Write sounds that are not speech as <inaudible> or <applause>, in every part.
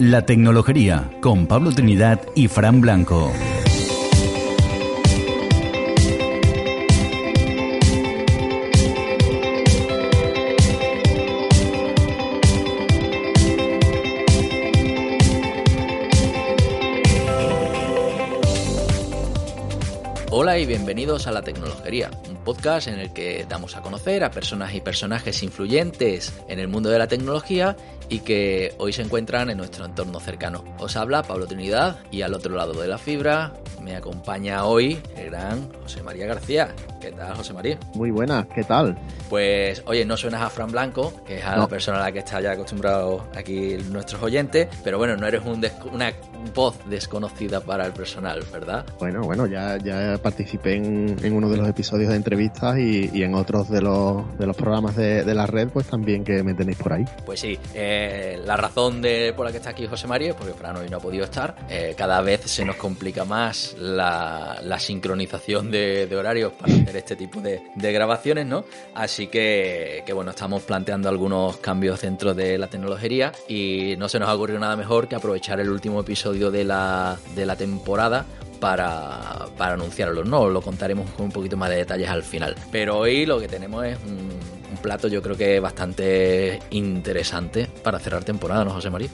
La Tecnología con Pablo Trinidad y Fran Blanco. Hola y bienvenidos a La Tecnología, un podcast en el que damos a conocer a personas y personajes influyentes en el mundo de la tecnología y que hoy se encuentran en nuestro entorno cercano. Os habla Pablo Trinidad y al otro lado de la fibra me acompaña hoy el gran José María García. ¿Qué tal, José María? Muy buenas, ¿qué tal? Pues, oye, no suenas a Fran Blanco, que es a la persona a la que está ya acostumbrado aquí nuestros oyentes, pero bueno, no eres una voz desconocida para el personal, ¿verdad? Bueno, bueno, ya, ya participé en, uno de los episodios de entrevistas y, en otros de los, de los programas de, la red, pues también que me tenéis por ahí. Pues sí, eh, la razón de, por la que está aquí José María es porque Fran hoy no ha podido estar. Eh, cada vez se nos complica más la, sincronización de, horarios para hacer este tipo de, grabaciones, ¿no? Así que, bueno, estamos planteando algunos cambios dentro de la tecnología y no se nos ha ocurrido nada mejor que aprovechar el último episodio de la, de la temporada para, para anunciarlo, ¿no? Lo contaremos con un poquito más de detalles al final. Pero hoy lo que tenemos es un, plato yo creo que bastante interesante para cerrar temporada, ¿no, José María?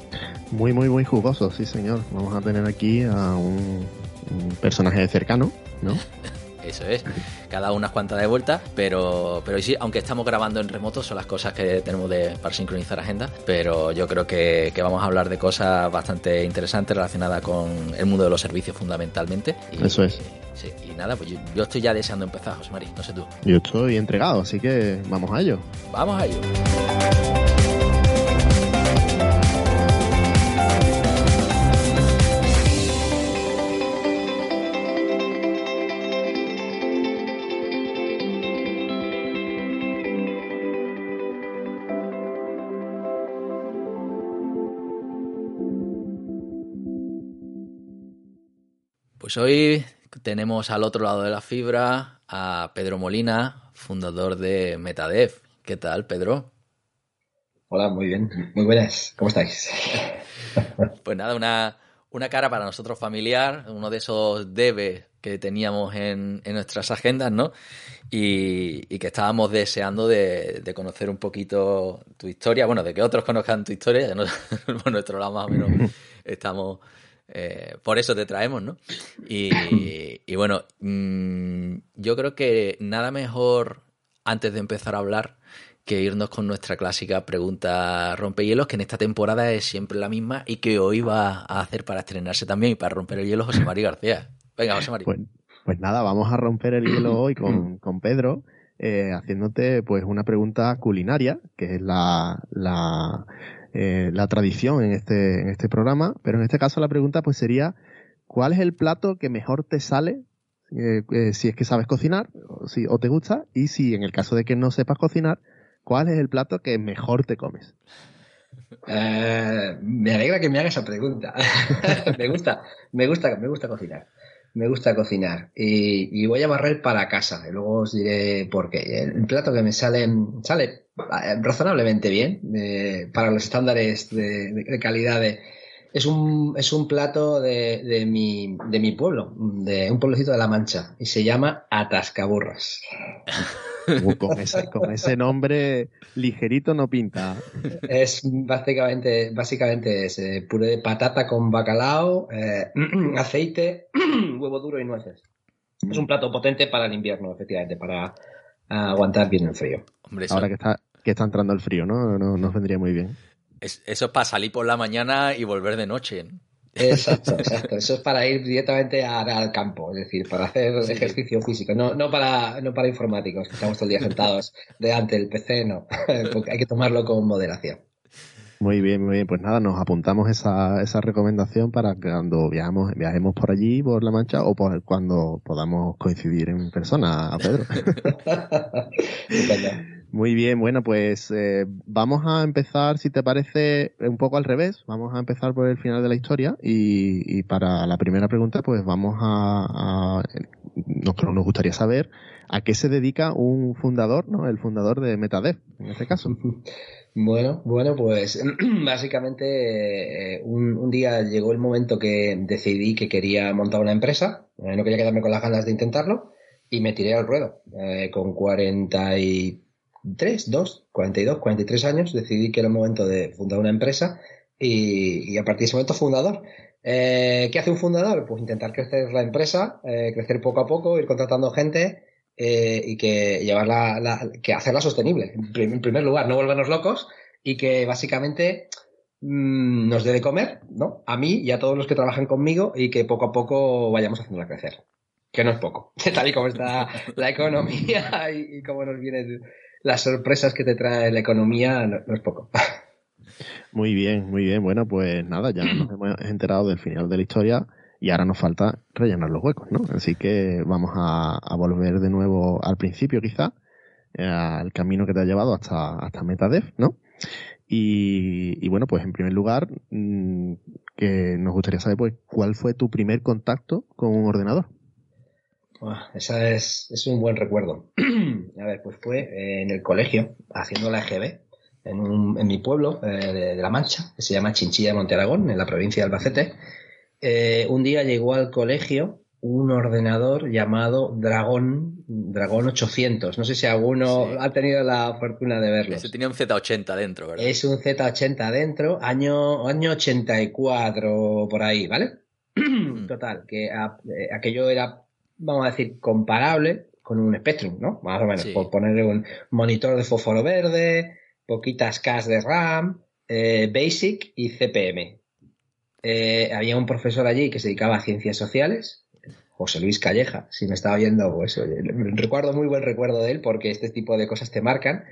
Muy, muy, muy jugoso, sí, señor. Vamos a tener aquí a un, un personaje cercano, ¿no? <laughs> Eso es, cada unas cuantas de vueltas, pero, pero sí, aunque estamos grabando en remoto, son las cosas que tenemos de, para sincronizar agendas, pero yo creo que, vamos a hablar de cosas bastante interesantes relacionadas con el mundo de los servicios fundamentalmente. Eso es. y nada, pues yo, estoy ya deseando empezar, José María, no sé tú. Yo estoy entregado, así que vamos a ello. Vamos a ello. Pues hoy tenemos al otro lado de la fibra a Pedro Molina, fundador de Metadev. ¿Qué tal, Pedro? Hola, muy bien. Muy buenas. ¿Cómo estáis? <laughs> pues nada, una, una cara para nosotros familiar, uno de esos debes que teníamos en, nuestras agendas, ¿no? Y, que estábamos deseando de, conocer un poquito tu historia, bueno, de que otros conozcan tu historia, ya no, <laughs> por nuestro lado más o menos <laughs> estamos eh, por eso te traemos, ¿no? <laughs> Y, bueno, mm, yo creo que nada mejor antes de empezar a hablar que irnos con nuestra clásica pregunta rompehielos, que en esta temporada es siempre la misma y que hoy va a hacer para estrenarse también y para romper el hielo José María García. Venga, José María. Pues, pues, nada, vamos a romper el hielo <clears throat> hoy con, con Pedro, eh, haciéndote pues una pregunta culinaria, que es la, la eh, la tradición en este, en este programa, pero en este caso la pregunta pues sería, ¿cuál es el plato que mejor te sale eh, eh, si es que sabes cocinar o, si, o te gusta? Y si en el caso de que no sepas cocinar, ¿cuál es el plato que mejor te comes? me alegra que me hagas esa pregunta. <laughs> me gusta, me gusta, me gusta cocinar me gusta cocinar y, voy a barrer para casa y luego os diré por qué. El plato que me sale, sale eh, razonablemente bien eh, para los estándares de, calidad es un, es un plato de, de, mi, de mi pueblo, de un pueblecito de La Mancha y se llama Atascaburras. <laughs> con, ese, con ese nombre ligerito no pinta. Es básicamente, básicamente es eh, puré de patata con bacalao, eh, <clears throat> aceite, <clears throat> huevo duro y nueces. Es un plato potente para el invierno, efectivamente, para aguantar bien el frío. Ahora que está, que está entrando el frío, ¿no? no nos vendría muy bien. eso es para salir por la mañana y volver de noche. Exacto, <laughs> exacto. Eso es para ir directamente al campo, es decir, para hacer ejercicio físico, no, no, para, no para informáticos, que estamos todo el día sentados delante del PC, no. <laughs> Hay que tomarlo con moderación. Muy bien, muy bien. Pues nada, nos apuntamos esa, esa recomendación para cuando viajamos, viajemos por allí, por La Mancha, o por cuando podamos coincidir en persona, Pedro. <laughs> Muy bien, bueno, pues eh, vamos a empezar, si te parece, un poco al revés. Vamos a empezar por el final de la historia y, para la primera pregunta, pues vamos a, nos, nos gustaría saber a qué se dedica un fundador, ¿no? El fundador de MetaDev, en este caso. <laughs> Bueno, bueno, pues <clears throat> básicamente eh, un, día llegó el momento que decidí que quería montar una empresa, eh, no quería quedarme con las ganas de intentarlo y me tiré al ruedo. Con 43, 2, 42, 43 años decidí que era el momento de fundar una empresa y, a partir de ese momento fundador. ¿Qué hace un fundador? Pues intentar crecer la empresa, crecer poco a poco, ir contratando gente eh, y que llevarla, la, que hacerla sostenible, en primer lugar, no volvernos locos y que básicamente mmm, nos dé de comer, ¿no? A mí y a todos los que trabajan conmigo y que poco a poco vayamos haciéndola crecer. Que no es poco, <laughs> tal y como está la economía y, y cómo nos vienen las sorpresas que te trae la economía, no, no es poco. <laughs> Muy bien, muy bien. Bueno, pues nada, ya nos hemos enterado del final de la historia y ahora nos falta rellenar los huecos, ¿no? Así que vamos a, volver de nuevo al principio, quizá, eh, al camino que te ha llevado hasta, hasta MetaDev, ¿no? Y, bueno, pues en primer lugar, mm, que nos gustaría saber, pues, ¿cuál fue tu primer contacto con un ordenador? Esa es, es un buen recuerdo. <clears throat> a ver, pues fue eh, en el colegio, haciendo la EGB, en, un, en mi pueblo eh, de, La Mancha, que se llama Chinchilla de Monte Aragón, en la provincia de Albacete, eh, un día llegó al colegio un ordenador llamado Dragón, Dragón 800. No sé si alguno ha tenido la fortuna de verlo. Ese tenía un Z80 dentro, ¿verdad? Es un Z80 dentro, año, año 84 por ahí, ¿vale? <clears throat> Mm. Total, que aquello era, vamos a decir, comparable con un Spectrum, ¿no? Más o menos, por ponerle un monitor de fósforo verde, poquitas Ks de RAM, eh, Basic y CPM. Eh, había un profesor allí que se dedicaba a ciencias sociales, José Luis Calleja, si me estaba viendo, pues recuerdo muy buen recuerdo de él porque este tipo de cosas te marcan.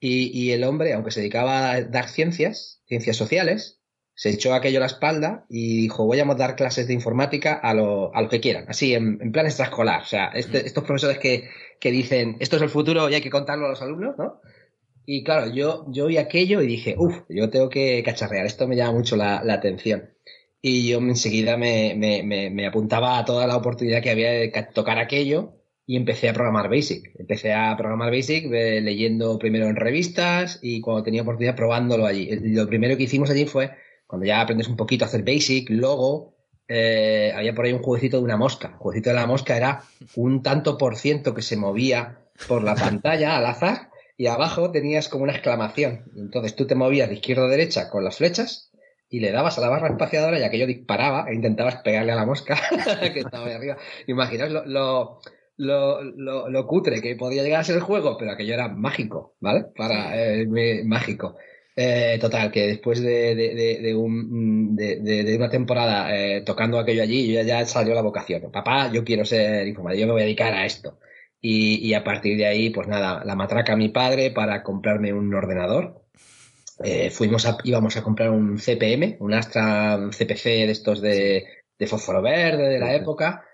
Y, el hombre, aunque se dedicaba a dar ciencias, ciencias sociales, se echó aquello a la espalda y dijo, voy a dar clases de informática a lo, a lo que quieran, así, en, plan extraescolar. O sea, este, estos profesores que, que, dicen, esto es el futuro y hay que contarlo a los alumnos, ¿no? Y claro, yo, yo vi aquello y dije, uff, yo tengo que cacharrear, esto me llama mucho la, la atención y yo enseguida me, me, me, apuntaba a toda la oportunidad que había de tocar aquello y empecé a programar Basic. Empecé a programar Basic eh, leyendo primero en revistas y cuando tenía oportunidad probándolo allí. Lo primero que hicimos allí fue, cuando ya aprendes un poquito a hacer Basic, luego eh, había por ahí un jueguecito de una mosca. El jueguecito de la mosca era un tanto por ciento que se movía por la <laughs> pantalla al azar y abajo tenías como una exclamación. Entonces tú te movías de izquierda a derecha con las flechas y le dabas a la barra espaciadora y aquello disparaba e intentabas pegarle a la mosca <laughs> que estaba ahí arriba. Imaginaos lo, lo, lo, cutre que podía llegar a ser el juego, pero aquello era mágico, ¿vale? Para eh, mágico. Eh, total, que después de, de, un, de, una temporada eh, tocando aquello allí, ya, ya salió la vocación. Papá, yo quiero ser informático, yo me voy a dedicar a esto. Y, y a partir de ahí, pues nada, la matraca a mi padre para comprarme un ordenador eh, fuimos a, íbamos a comprar un CPM, un Astra CPC de estos de, de fósforo verde de la época,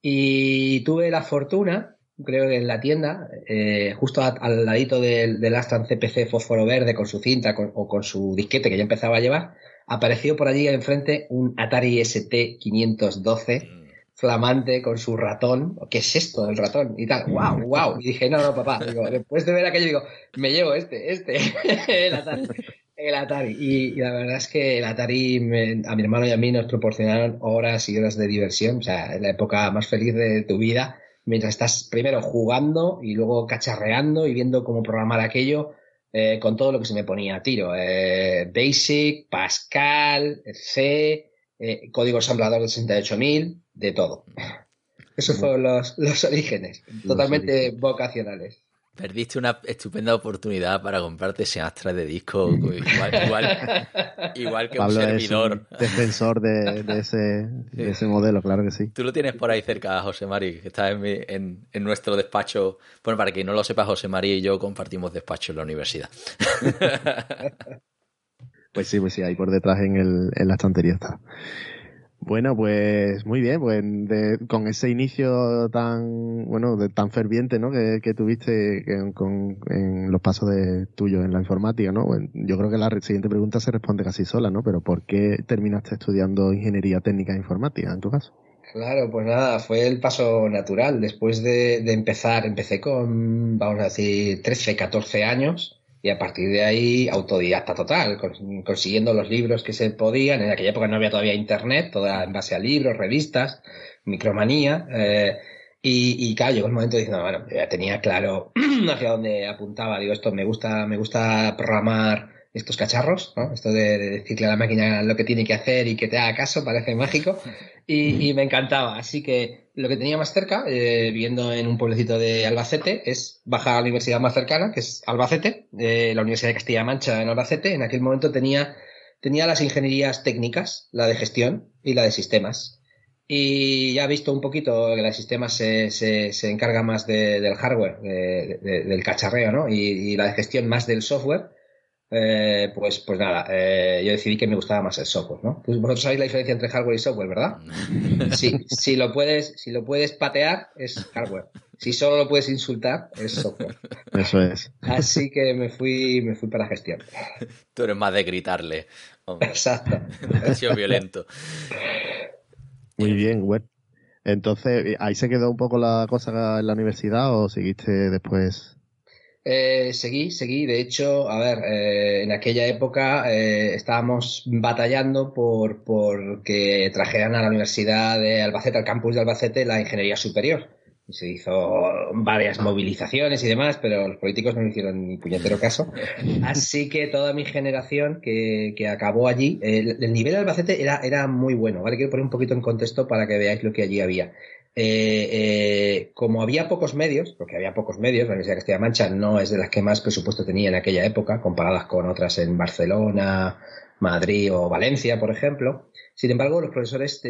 y tuve la fortuna, creo que en la tienda, eh, justo al ladito del, del, Astra CPC fósforo verde con su cinta o con su disquete que ya empezaba a llevar, apareció por allí enfrente un Atari ST 512 flamante con su ratón. ¿Qué es esto del ratón? Y tal, wow, wow. Y dije, no, no, papá. después de ver aquello, digo, me llevo este, este, <laughs> el Atari. El Atari. Y, la verdad es que el Atari a mi hermano y a mí nos proporcionaron horas y horas de diversión. O sea, la época más feliz de tu vida, mientras estás primero jugando y luego cacharreando y viendo cómo programar aquello. Eh, con todo lo que se me ponía a tiro. Eh, Basic, Pascal, C, eh, código ensamblador de 68.000, de todo. <laughs> Esos fueron los, los orígenes, totalmente vocacionales. Perdiste una estupenda oportunidad para comprarte ese Astra de disco, igual, igual, que un servidor. defensor de, ese, ese modelo, claro que sí. Tú lo tienes por ahí cerca, José Mari, que está en, en, nuestro despacho. Bueno, para quien no lo sepa, José Mari y yo compartimos despacho en la universidad. <laughs> Pues sí, pues sí, ahí por detrás en, el, en la estantería está. Bueno, pues muy bien, pues con ese inicio tan, bueno, de, tan ferviente, ¿no? Que, tuviste con, en los pasos de tuyo en la informática, ¿no? yo creo que la siguiente pregunta se responde casi sola, ¿no? Pero ¿por qué terminaste estudiando ingeniería técnica e informática en tu caso? Claro, pues nada, fue el paso natural. Después de, empezar, empecé con, vamos a decir, 13, 14 años y a partir de ahí autodidacta total, consiguiendo los libros que se podían. En aquella época no había todavía internet, toda en base a libros, revistas, micromanía. Eh, y, y, claro, llegó el momento diciendo, bueno, ya tenía claro <clears throat> hacia dónde apuntaba. Digo, esto me gusta, me gusta programar estos cacharros, ¿no? Esto de, decirle a la máquina lo que tiene que hacer y que te haga caso, parece mágico. Y, me encantaba. Así que lo que tenía más cerca, eh, viviendo en un pueblecito de Albacete, es bajar a la universidad más cercana, que es Albacete, eh, la Universidad de Castilla-La Mancha en Albacete. En aquel momento tenía, tenía las ingenierías técnicas, la de gestión y la de sistemas. Y ya he visto un poquito que la de sistemas se, se, se encarga más del hardware, del cacharreo, ¿no? y la de gestión más del software eh, pues, pues nada, eh, yo decidí que me gustaba más el software, ¿no? Pues vosotros sabéis la diferencia entre hardware y software, ¿verdad? <laughs> Si, si, lo puedes, si lo puedes patear, es hardware. Si solo lo puedes insultar, es software. Eso es. Así que me fui, me fui para gestión. <laughs> Tú eres más de gritarle. Exacto. <laughs> Ha sido violento. Muy bien, web. Entonces, ¿ahí se quedó un poco la cosa en la universidad o seguiste después eh, seguí, seguí. De hecho, a ver, eh, en aquella época eh, estábamos batallando por, por que trajeran a la Universidad de Albacete, al campus de Albacete, la ingeniería superior. Y se hizo varias movilizaciones y demás, pero los políticos no hicieron ni puñetero caso. Así que toda mi generación que, que acabó allí, el, el, nivel de Albacete era, era muy bueno, ¿vale? Quiero poner un poquito en contexto para que veáis lo que allí había. Eh, eh, como había pocos medios, porque había pocos medios, la Universidad de Castilla-La Mancha no es de las que más presupuesto tenía en aquella época, comparadas con otras en Barcelona, Madrid o Valencia, por ejemplo. Sin embargo, los profesores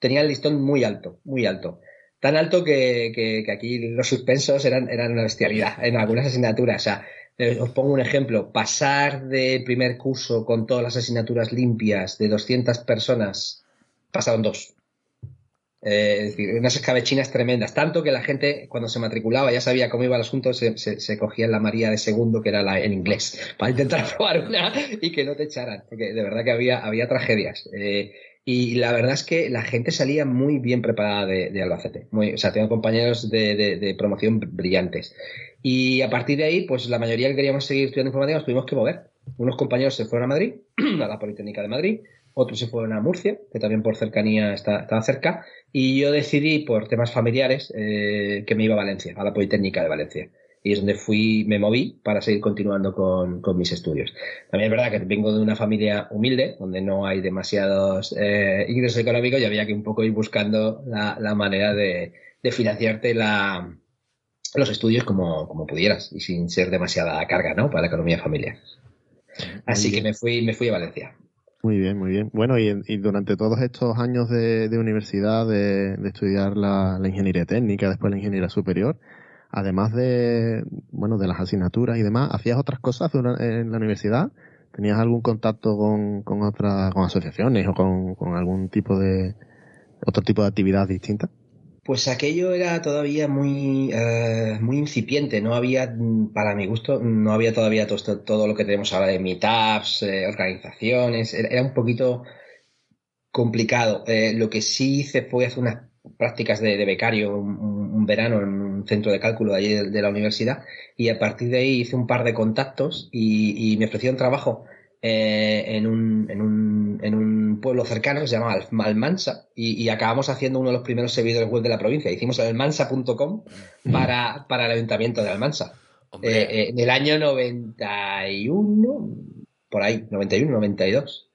tenían el listón muy alto, muy alto. Tan alto que, aquí los suspensos eran, eran una bestialidad en algunas asignaturas. O sea, os pongo un ejemplo. Pasar de primer curso con todas las asignaturas limpias de 200 personas, pasaron dos. Eh, es decir, unas escabechinas tremendas. Tanto que la gente, cuando se matriculaba, ya sabía cómo iba el asunto, se, se, cogía la María de segundo, que era la en inglés, para intentar <laughs> probar una y que no te echaran. Porque de verdad que había, había tragedias. Eh, y la verdad es que la gente salía muy bien preparada de, Albacete. Muy, o sea, tengo compañeros de, de, promoción brillantes. Y a partir de ahí, pues la mayoría que queríamos seguir estudiando informática nos tuvimos que mover. Unos compañeros se fueron a Madrid, <clears throat> a la Politécnica de Madrid, otros se fueron a Murcia, que también por cercanía estaba cerca, y yo decidí, por temas familiares, eh, que me iba a Valencia, a la Politécnica de Valencia. Y es donde fui, me moví para seguir continuando con, mis estudios. También es verdad que vengo de una familia humilde, donde no hay demasiados eh, ingresos económicos y había que un poco ir buscando la, manera de, financiarte la, los estudios como, como pudieras y sin ser demasiada carga, ¿no? Para la economía familiar. Así que me fui, me fui a Valencia. Muy bien, muy bien. Bueno, y, durante todos estos años de, universidad, de, estudiar la, ingeniería técnica, después la ingeniería superior, además de, bueno, de las asignaturas y demás, ¿hacías otras cosas en la universidad? ¿Tenías algún contacto con, con otras, con asociaciones o con, con algún tipo de, otro tipo de actividad distinta? Pues aquello era todavía muy, eh, muy incipiente, no había, para mi gusto, no había todavía todo, todo lo que tenemos ahora de meetups, eh, organizaciones, era, un poquito complicado. Eh, lo que sí hice fue hacer unas prácticas de, becario un, verano en un centro de cálculo de allí de, la universidad y a partir de ahí hice un par de contactos y, y me ofrecieron trabajo en, un, en, un, en, un, pueblo cercano que se llama Almansa y, y, acabamos haciendo uno de los primeros servidores web de la provincia. Hicimos almansa.com para, para el ayuntamiento de Almansa. Eh, eh, en el año 91, por ahí, 91, 92.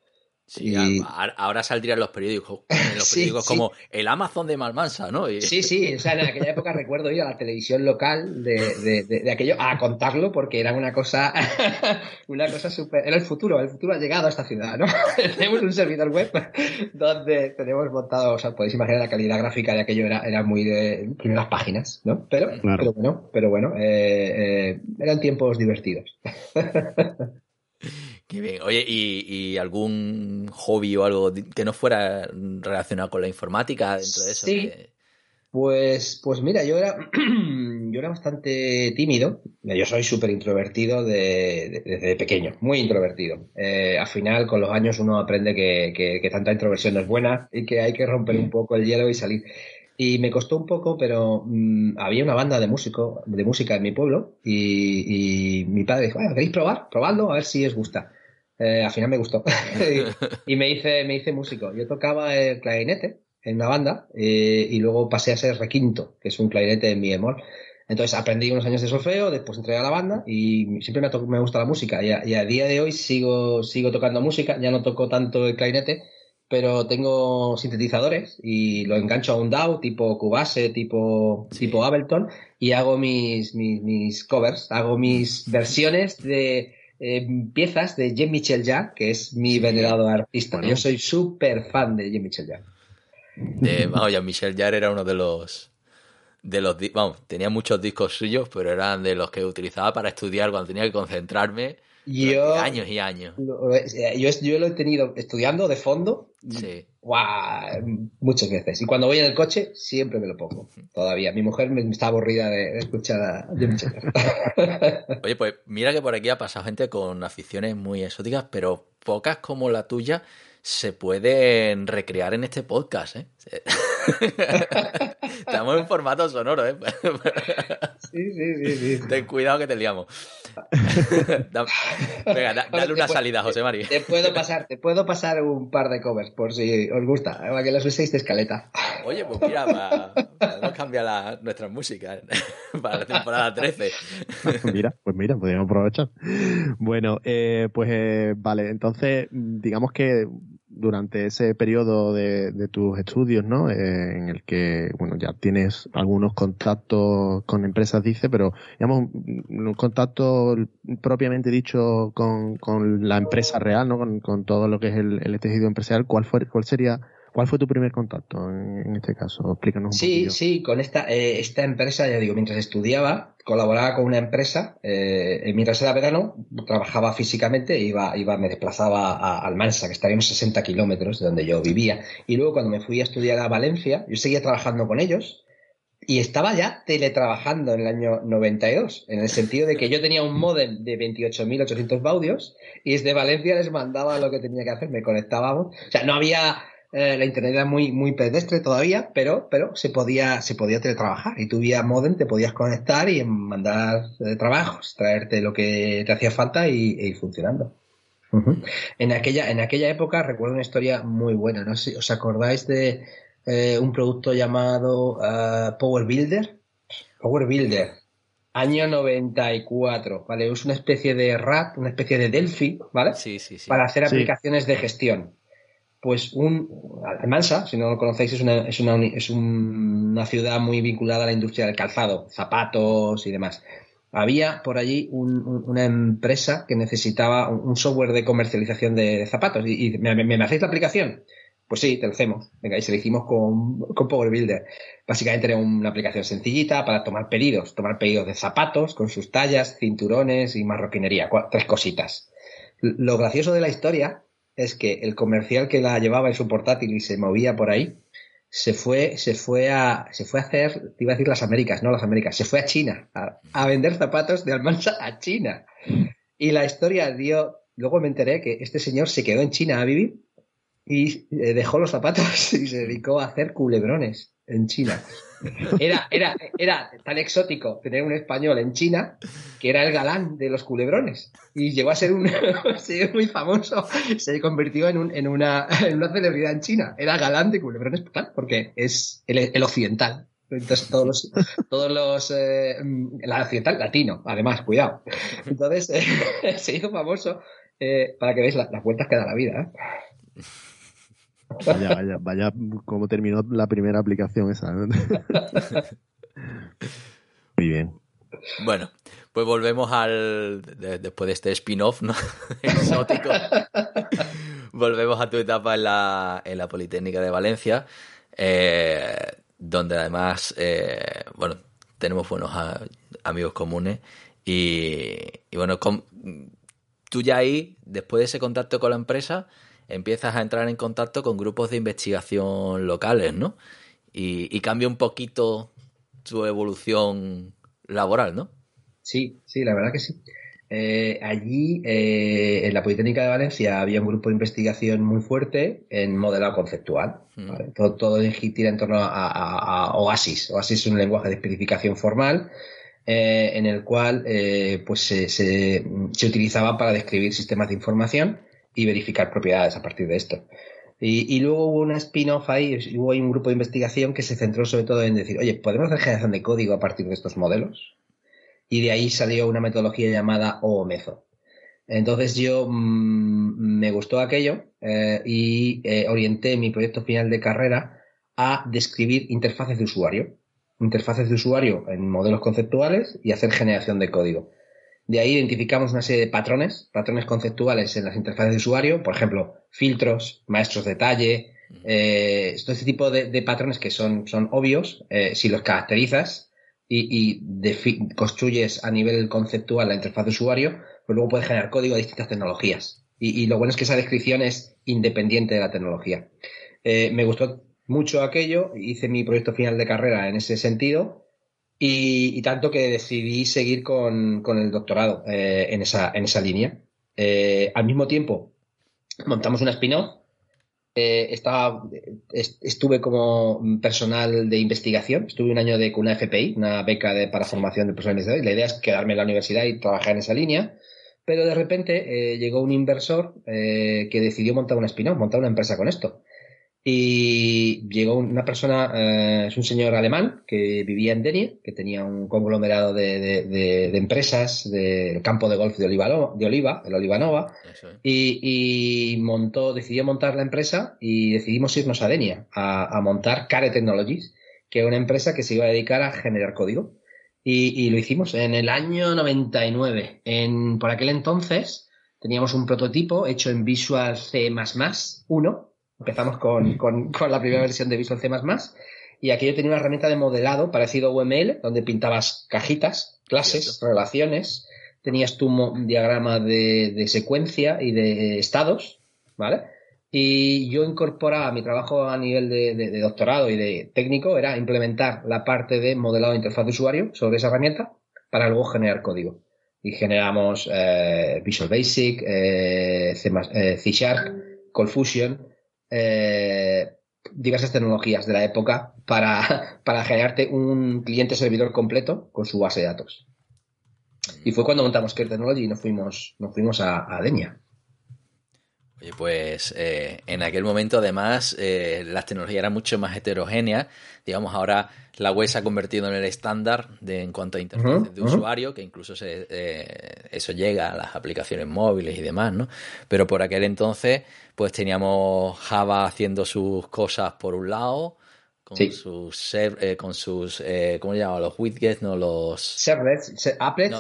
Sí, ahora saldrían los periódicos, <laughs> los periódicos como el Amazon de Malmansa, ¿no? Sí, sí, o sea, en aquella época recuerdo ir a la televisión local de, de, aquello a contarlo porque era una cosa, <laughs> una cosa súper, era el futuro, el futuro ha llegado a esta ciudad, ¿no? <laughs> tenemos un servidor web donde tenemos montado, o sea, podéis imaginar la calidad gráfica de aquello era, era muy de primeras páginas, ¿no? Pero, pero bueno, pero bueno, eh, eh, eran tiempos divertidos. Qué bien. Oye, ¿y, algún hobby o algo que no fuera relacionado con la informática dentro de eso? Sí. Pues, pues mira, yo era, <clears throat> yo era bastante tímido. Yo soy súper introvertido desde pequeño, muy introvertido. Eh, al final, con los años, uno aprende que, que, tanta introversión no es buena y que hay que romper un poco el hielo y salir. Y me costó un poco, pero mm, había una banda de músico, de música en mi pueblo y, mi padre dijo, ¿queréis probar? Probadlo, a ver si os gusta. Eh, al final me gustó. <laughs> <laughs> y, me hice, me hice músico. Yo tocaba el clarinete en una banda eh, y luego pasé a ser requinto, que es un clarinete en mi bemol. Entonces aprendí unos años de solfeo, después entré a la banda y siempre me, me gusta la música. Y a, y a, día de hoy sigo, sigo tocando música, ya no toco tanto el clarinete, pero tengo sintetizadores y lo engancho a un DAW tipo Cubase, tipo, tipo Ableton y hago mis, mis, covers, hago mis versiones de eh, piezas de Jean-Michel Jarre, que es mi venerado artista. Yo soy súper fan de Jean-Michel Jarre. De, vamos, Jean-Michel Jarre era uno de los de los vamos, tenía muchos discos suyos, pero eran de los que utilizaba para estudiar cuando tenía que concentrarme yo, años y años. yo, yo, lo he tenido estudiando de fondo. Sí. muchas veces. Y cuando voy en el coche, siempre me lo pongo. Todavía. Mi mujer me, está aburrida de, escuchar a <laughs> <laughs> Oye, pues mira que por aquí ha pasado gente con aficiones muy exóticas, pero pocas como la tuya se pueden recrear en este podcast, ¿eh? <laughs> Estamos en formato sonoro, ¿eh? <laughs> sí, sí, sí, Ten cuidado que te liamos. <laughs> Venga, dale una salida, José María. Te puedo pasar, te puedo pasar un par de covers por si os gusta, para que los uséis de escaleta. Oye, pues mira, para, cambiar la, nuestra música para la temporada 13. mira, pues mira, podríamos aprovechar. Bueno, eh, pues eh, vale, entonces digamos que durante ese periodo de, tus estudios, ¿no? Eh, en el que, bueno, ya tienes algunos contactos con empresas, dice, pero, digamos, un contacto propiamente dicho con, con la empresa real, ¿no? Con, con todo lo que es el, el tejido empresarial, ¿cuál fue, cuál sería ¿Cuál fue tu primer contacto en, este caso? Explícanos un Sí, sí, con esta, eh, esta empresa, ya digo, mientras estudiaba, colaboraba con una empresa, eh, mientras era verano, trabajaba físicamente, iba, iba, me desplazaba a Almansa, que estaríamos 60 kilómetros de donde yo vivía, y luego cuando me fui a estudiar a Valencia, yo seguía trabajando con ellos, y estaba ya teletrabajando en el año 92, en el sentido de que yo tenía un modem de 28.800 baudios y desde Valencia les mandaba lo que tenía que hacer, me conectábamos. O sea, no había eh, la internet era muy, muy pedestre todavía, pero, pero se podía, se podía teletrabajar. Y tú vía modem te podías conectar y mandar eh, trabajos, traerte lo que te hacía falta y, e ir funcionando. en, aquella, en aquella época recuerdo una historia muy buena. No sé si os acordáis de eh, un producto llamado Power Builder. Power Builder, año 94, ¿vale? Es una especie de RAT, una especie de Delphi, ¿vale? Sí, sí, sí. Para hacer aplicaciones de gestión pues un Almansa, si no lo conocéis, es una, es, una, es una ciudad muy vinculada a la industria del calzado, zapatos y demás. Había por allí una empresa que necesitaba un, software de comercialización de, zapatos. Y, ¿me, hacéis la aplicación? Pues sí, te lo hacemos. Venga, y se lo hicimos con, con Power Builder. Básicamente era una aplicación sencillita para tomar pedidos. Tomar pedidos de zapatos con sus tallas, cinturones y marroquinería. Tres cositas. Lo gracioso de la historia es que el comercial que la llevaba en su portátil y se movía por ahí, se fue, se fue a, se fue a hacer, te iba a decir las Américas, no las Américas, se fue a China, a, vender zapatos de Almansa a China. Y la historia dio, luego me enteré que este señor se quedó en China a vivir y eh, dejó los zapatos <laughs> y se dedicó a hacer culebrones en China. Era, era, era tan exótico tener un español en China que era el galán de los culebrones. Y llegó a ser un <laughs> muy famoso. Se convirtió en, un, en, una, en una celebridad en China. Era galán de culebrones porque es el, occidental. Entonces todos los, todos los eh, la occidental latino, además, cuidado. Entonces <laughs> se hizo famoso eh, para que veáis las vueltas que da la vida. Vaya, vaya, vaya cómo terminó la primera aplicación esa. <laughs> Muy bien. Bueno, pues volvemos al. después de este spin-off, ¿no? <laughs> Exótico. volvemos a tu etapa en la, en la Politécnica de Valencia, eh, donde además, eh, bueno, tenemos buenos amigos comunes. Y, y bueno, tú ya ahí, después de ese contacto con la empresa, empiezas a entrar en contacto con grupos de investigación locales, ¿no? Y, cambia un poquito tu evolución laboral, ¿no? Sí, sí, la verdad que sí. Eh, allí, en la Politécnica de Valencia, había un grupo de investigación muy fuerte en modelado conceptual. Todo, todo gira en torno a, OASIS. OASIS es un lenguaje de especificación formal en el cual pues se, se, utilizaba para describir sistemas de información y verificar propiedades a partir de esto. Y, luego hubo una spin-off ahí, hubo un grupo de investigación que se centró sobre todo en decir, oye, ¿podemos hacer generación de código a partir de estos modelos? Y de ahí salió una metodología llamada OOMEZO. Entonces yo mm, me gustó aquello eh, y eh, orienté mi proyecto final de carrera a describir interfaces de usuario. Interfaces de usuario en modelos conceptuales y hacer generación de código. De ahí identificamos una serie de patrones, patrones conceptuales en las interfaces de usuario, por ejemplo, filtros, maestros de detalle, eh, todo este tipo de, patrones que son, son obvios, eh, si los caracterizas y, construyes a nivel conceptual la interfaz de usuario, pues luego puedes generar código de distintas tecnologías. Y, lo bueno es que esa descripción es independiente de la tecnología. Eh, me gustó mucho aquello, hice mi proyecto final de carrera en ese sentido y, tanto que decidí seguir con, el doctorado eh, en, esa, en esa línea. Eh, al mismo tiempo, montamos una spin-off. Eh, estaba, estuve como personal de investigación, estuve un año de, con una FPI, una beca de, para formación de personal de La idea es quedarme en la universidad y trabajar en esa línea. Pero de repente llegó un inversor que decidió montar una spin-off, montar una empresa con esto. Y llegó una persona, eh, es un señor alemán que vivía en Denia, que tenía un conglomerado de, empresas del campo de golf de Oliva, de Oliva el Olivanova, y, montó, decidió montar la empresa y decidimos irnos a Denia a, montar Care Technologies, que es una empresa que se iba a dedicar a generar código. Y, lo hicimos en el año 99. En, por aquel entonces teníamos un prototipo hecho en Visual C++ 1 Empezamos con, con, con, la primera versión de Visual C++ y aquello tenía una herramienta de modelado parecido a UML, donde pintabas cajitas, clases, relaciones, tenías tu diagrama de, de, secuencia y de estados, ¿vale? Y yo incorporaba mi trabajo a nivel de, de, doctorado y de técnico, era implementar la parte de modelado de interfaz de usuario sobre esa herramienta para luego generar código. Y generamos eh, Visual Basic, eh, C, eh, C Sharp, Cold Fusion, eh, diversas tecnologías de la época para, <laughs> para generarte un cliente servidor completo con su base de datos. Y fue cuando montamos Care Technology y nos fuimos, nos fuimos a, a Denia. Pues eh, en aquel momento además eh, las tecnologías eran mucho más heterogéneas. Digamos, ahora la web se ha convertido en el estándar de, en cuanto a interfaces de usuario, que incluso se, eh, eso llega a las aplicaciones móviles y demás, ¿no? Pero por aquel entonces, pues teníamos Java haciendo sus cosas por un lado, con sus eh, con sus eh, ¿cómo se llama? los widgets no los servlets applets,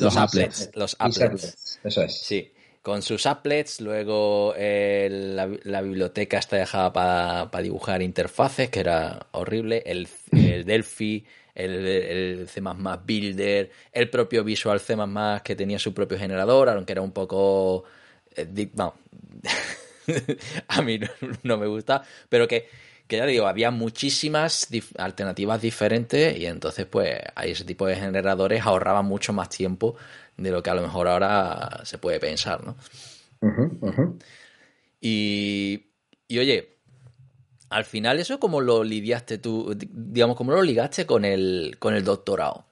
los applets los applets. eso es. Sí con sus applets, luego eh, la, biblioteca está dejada para dibujar interfaces, que era horrible, el, <laughs> Delphi, el, C++ Builder, el propio Visual C++ que tenía su propio generador, aunque era un poco... Eh, <laughs> a mí no, me gusta, pero que, que ya digo, había muchísimas alternativas diferentes y entonces pues hay ese tipo de generadores ahorraban mucho más tiempo de lo que a lo mejor ahora se puede pensar, ¿no? Y, y oye, al final eso cómo lo lidiaste tú, digamos, cómo lo ligaste con el, con el doctorado.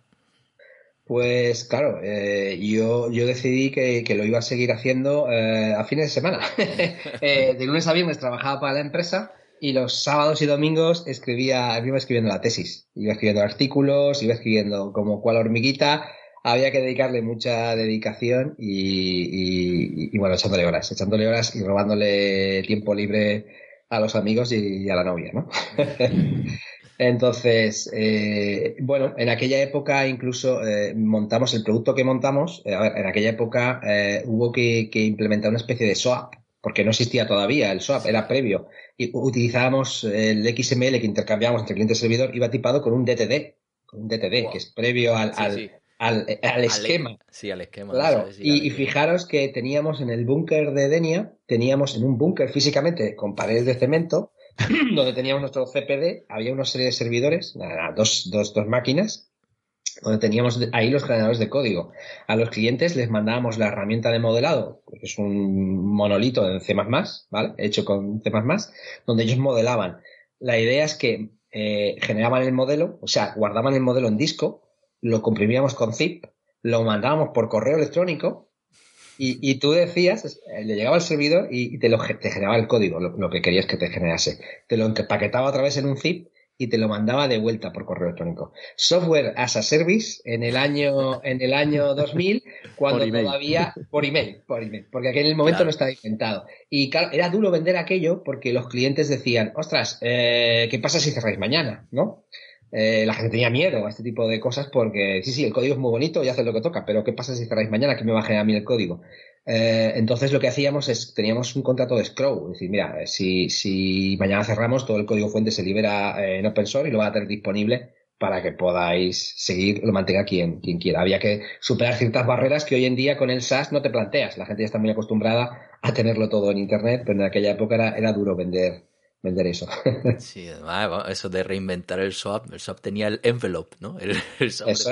Pues claro, eh, yo, yo decidí que, lo iba a seguir haciendo eh, a fines de semana. <laughs> Eh, de lunes a viernes trabajaba para la empresa y los sábados y domingos escribía, iba escribiendo la tesis, iba escribiendo artículos, iba escribiendo como cual hormiguita había que dedicarle mucha dedicación y, bueno, echándole horas, echándole horas y robándole tiempo libre a los amigos y, a la novia, ¿no? <laughs> Entonces, eh, bueno, en aquella época incluso eh, montamos el producto que montamos, eh, a ver, en aquella época hubo que, implementar una especie de SOAP, porque no existía todavía el SOAP, era previo, y utilizábamos el XML que intercambiábamos entre cliente y servidor, iba tipado con un DTD, con un DTD, que es previo al, al, esquema. Sí, al esquema. Claro, y, fijaros que teníamos en el búnker de Denia, teníamos en un búnker físicamente con paredes de cemento, <clears throat> donde teníamos nuestro CPD, había una serie de servidores, dos, dos, dos máquinas, donde teníamos ahí los generadores de código. A los clientes les mandábamos la herramienta de modelado, que es un monolito en C++, ¿vale? Hecho con C++, donde ellos modelaban. La idea es que eh, generaban el modelo, o sea, guardaban el modelo en disco, lo comprimíamos con zip, lo mandábamos por correo electrónico y, tú decías, eh, le llegaba al servidor y, te, lo, te generaba el código, lo, lo, que querías que te generase. Te lo empaquetaba otra vez en un zip y te lo mandaba de vuelta por correo electrónico. Software as a service en el año en el año 2000 <laughs> cuando todavía por email, por email, porque aquel en el momento no estaba inventado. Y claro, era duro vender aquello porque los clientes decían, "Ostras, eh, ¿qué pasa si cerráis mañana?", ¿no? Eh, la gente tenía miedo a este tipo de cosas porque sí, sí, el código es muy bonito y hace lo que toca, pero ¿qué pasa si cerráis mañana? que me baje a mí el código? Eh, entonces lo que hacíamos es, teníamos un contrato de scroll, es decir, mira, si, si mañana cerramos, todo el código fuente se libera eh, en open source y lo va a tener disponible para que podáis seguir, lo mantenga quien, quien quiera. Había que superar ciertas barreras que hoy en día con el SaaS no te planteas. La gente ya está muy acostumbrada a tenerlo todo en Internet, pero en aquella época era, era duro vender, vender eso. <laughs> Sí, además, eso de reinventar el swap, el swap tenía el envelope, ¿no? eso es,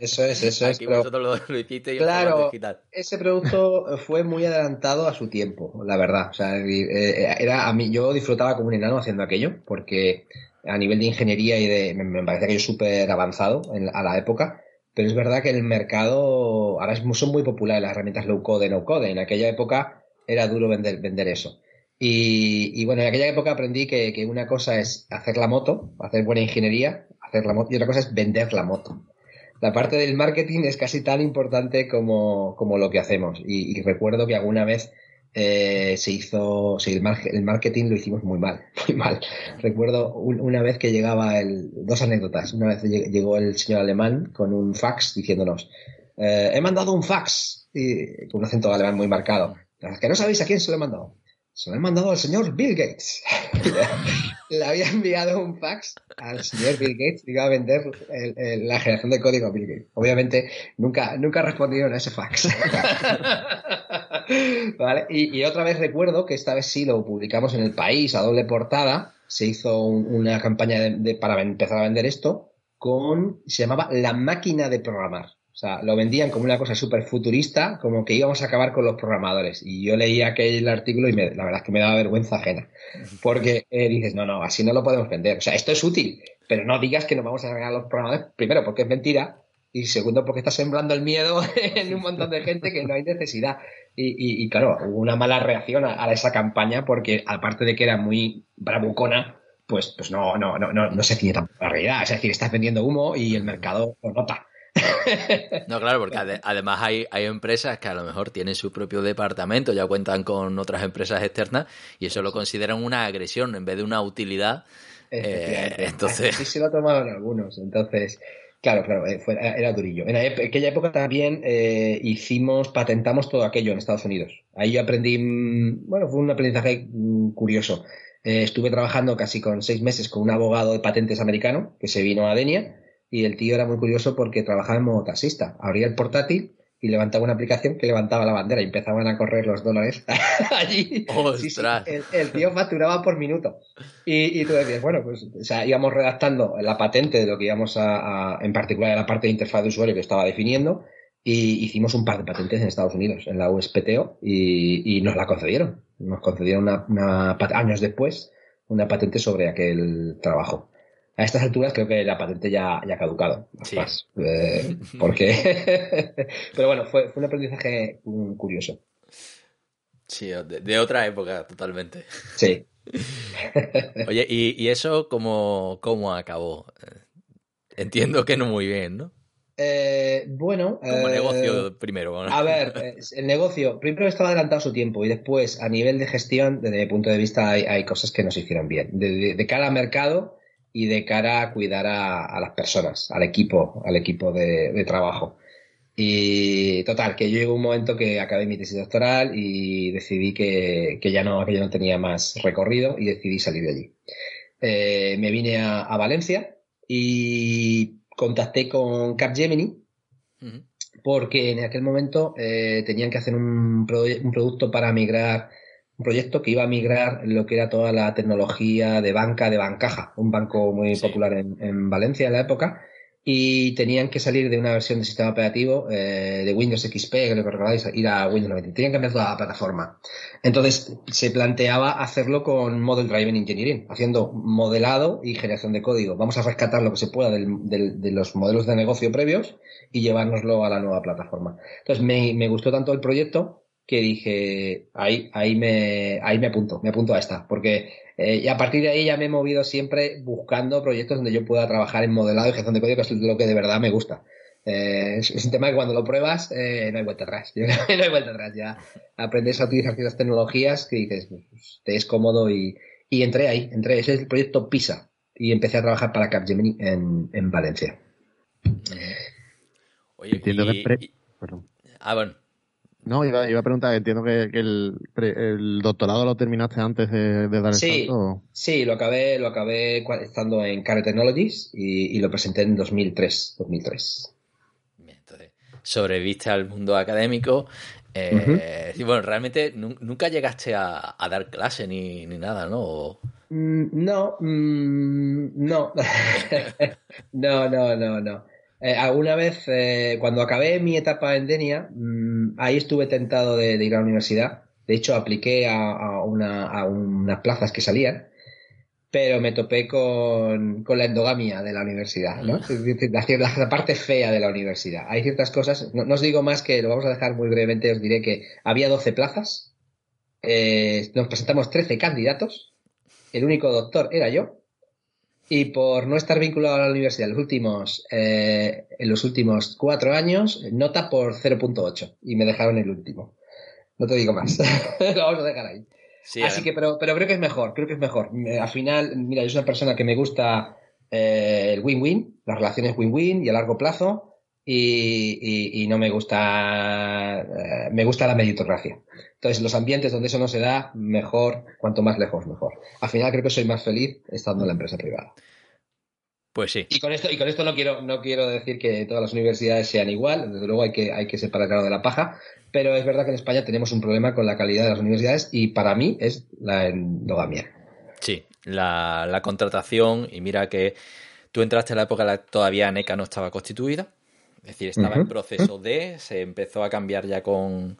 eso es, eso es. vosotros lo, hiciste y claro, ese producto fue muy adelantado a su tiempo, la verdad. O sea, eh, era a mí, yo disfrutaba como un enano haciendo aquello, porque a nivel de ingeniería y de, me, parece que yo súper avanzado a la época. Pero es verdad que el mercado, ahora son muy populares las herramientas low code, no code. En aquella época era duro vender, vender eso. Y, bueno, en aquella época aprendí que, una cosa es hacer la moto, hacer buena ingeniería, hacer la moto, y otra cosa es vender la moto. La parte del marketing es casi tan importante como, lo que hacemos. Y, recuerdo que alguna vez eh, se hizo, sí, el, el, marketing lo hicimos muy mal, <laughs> muy mal. Recuerdo una vez que llegaba el, dos anécdotas. Una vez llegó el señor alemán con un fax diciéndonos, eh, he mandado un fax, y, con un acento alemán muy marcado. Que no sabéis a quién se lo he mandado. Se lo he mandado al señor Bill Gates. <laughs> Le había enviado un fax al señor Bill Gates y iba a vender la generación de código a Bill Gates. Obviamente nunca, nunca respondieron a ese fax. <laughs> ¿Vale? y, otra vez recuerdo que esta vez sí lo publicamos en el país a doble portada. Se hizo una campaña para empezar a vender esto con, se llamaba La máquina de programar. O sea, lo vendían como una cosa súper futurista, como que íbamos a acabar con los programadores. Y yo leía aquel artículo y la verdad es que me daba vergüenza ajena. Porque eh, dices, no, no, así no lo podemos vender. O sea, esto es útil, pero no digas que nos vamos a ganar los programadores, primero porque es mentira, y segundo porque está sembrando el miedo <laughs> en un montón de gente que no hay necesidad. Y, claro, hubo una mala reacción a, esa campaña porque aparte de que era muy bravucona, pues, pues no, no, no, no, no se tiene tampoco la realidad. Es decir, estás vendiendo humo y el mercado lo nota. No, claro, porque además hay, hay empresas que a lo mejor tienen su propio departamento, ya cuentan con otras empresas externas y eso lo consideran una agresión en vez de una utilidad. Eh, entonces... Sí, se lo tomaron algunos. Entonces, claro, claro, eh, era durillo. En aquella época también eh, hicimos, patentamos todo aquello en Estados Unidos. Ahí aprendí, mm, bueno, fue un aprendizaje mm, curioso. estuve trabajando casi con seis meses con un abogado de patentes americano que se vino a Denia y el tío era muy curioso porque trabajaba en modo taxista. Abría el portátil y levantaba una aplicación que levantaba la bandera y empezaban a correr los dólares <laughs> allí. el, tío facturaba por minuto. Y, tú decías, bueno, pues o sea, íbamos redactando la patente de lo que íbamos a, en particular la parte de interfaz de usuario que estaba definiendo, y hicimos un par de patentes en Estados Unidos, en la USPTO, y, nos la concedieron. Nos concedieron una, años después una patente sobre aquel trabajo a estas alturas creo que la patente ya, ya ha caducado. Sí. Eh, <laughs> porque... <laughs> Pero bueno, fue, fue un aprendizaje curioso. Sí, de, otra época totalmente. Sí. <laughs> Oye, ¿y, eso cómo, cómo acabó? Entiendo que no muy bien, ¿no? Eh, bueno. Como eh, negocio primero. A ver, el negocio, primero estaba adelantado su tiempo y después, a nivel de gestión, desde mi punto de vista, hay, hay cosas que nos hicieron bien. De, de cara al mercado, y de cara a cuidar a, las personas, al equipo, al equipo de, trabajo. Y total, que yo llegó un momento que acabé mi tesis doctoral y decidí que, ya, no, que no tenía más recorrido y decidí salir de allí. Eh, me vine a, Valencia y contacté con Capgemini porque en aquel momento eh, tenían que hacer un, un producto para migrar proyecto que iba a migrar lo que era toda la tecnología de banca de Bancaja, un banco muy popular en, Valencia en la época, y tenían que salir de una versión del sistema operativo eh, de Windows XP, que lo que recordáis, ir a Windows 90. Tenían que cambiar toda la plataforma. Entonces se planteaba hacerlo con Model Driven Engineering, haciendo modelado y generación de código. Vamos a rescatar lo que se pueda de los modelos de negocio previos y llevárnoslo a la nueva plataforma. Entonces me, me gustó tanto el proyecto que dije, ahí, ahí me, ahí me apunto, me apunto a esta, porque eh, y a partir de ahí ya me he movido siempre buscando proyectos donde yo pueda trabajar en modelado y gestión de código, que es lo que de verdad me gusta. Eh, es, un tema que cuando lo pruebas eh, no hay vuelta atrás. <laughs> no hay vuelta atrás. Ya aprendes a utilizar ciertas tecnologías que dices, pues, te es cómodo y, y entré ahí. Entré, ese es el proyecto PISA y empecé a trabajar para Capgemini en, en Valencia. Oye, Entiendo que... Ah, bueno. No, iba, iba a preguntar, entiendo que, el, doctorado lo terminaste antes de, dar el sí, salto. Sí, lo acabé, lo acabé estando en Care Technologies y, lo presenté en 2003. 2003. Bien, entonces, sobreviste al mundo académico. Eh, y bueno, realmente nunca llegaste a, dar clase ni, nada, ¿no? Mm, no, mm, no. <laughs> no, no, no, no. Eh, alguna vez, eh, cuando acabé mi etapa en Denia, mm, ahí estuve tentado de, ir a la universidad. De hecho, apliqué a, unas plazas que salían, pero me topé con, la endogamia de la universidad, ¿no? La, parte fea de la universidad. Hay ciertas cosas, no, os digo más que lo vamos a dejar muy brevemente, os diré que había 12 plazas, eh, nos presentamos 13 candidatos, el único doctor era yo, y por no estar vinculado a la universidad en los últimos, eh, en los últimos cuatro años, nota por 0.8 y me dejaron el último. No te digo más. <laughs> Lo vamos a dejar ahí. Así que, pero, pero creo que es mejor, creo que es mejor. Al final, mira, yo soy una persona que me gusta eh, el win-win, las relaciones win-win y a largo plazo. Y, y, no me gusta, eh, me gusta la meritocracia. Entonces, los ambientes donde eso no se da, mejor, cuanto más lejos, mejor. Al final creo que soy más feliz estando en la empresa privada. Pues sí. Y con esto, y con esto no quiero, no quiero decir que todas las universidades sean igual, desde luego hay que, hay que separar claro de la paja, pero es verdad que en España tenemos un problema con la calidad de las universidades y para mí es la endogamia. Sí, la, la contratación, y mira que tú entraste en la época en la que todavía NECA no estaba constituida, es decir, estaba en proceso de, se empezó a cambiar ya con,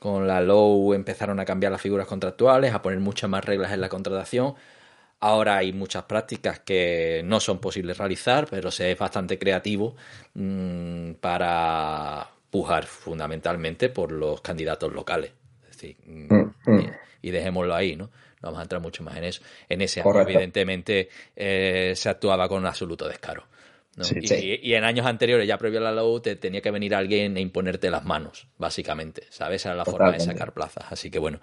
con la Low empezaron a cambiar las figuras contractuales, a poner muchas más reglas en la contratación. Ahora hay muchas prácticas que no son posibles realizar, pero se es bastante creativo mm, para pujar fundamentalmente por los candidatos locales. Es decir, mm, mm, y, dejémoslo ahí, ¿no? No vamos a entrar mucho más en eso. En ese año, evidentemente, eh, se actuaba con absoluto descaro y, en años anteriores, ya previo a la LOU, te tenía que venir alguien e imponerte las manos, básicamente, ¿sabes? Era la forma de sacar plazas. Así que bueno.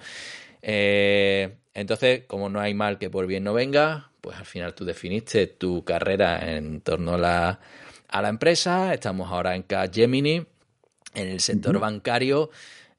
Eh, entonces, como no hay mal que por bien no venga, pues al final tú definiste tu carrera en torno a la, a la empresa. Estamos ahora en Gemini, en el sector bancario.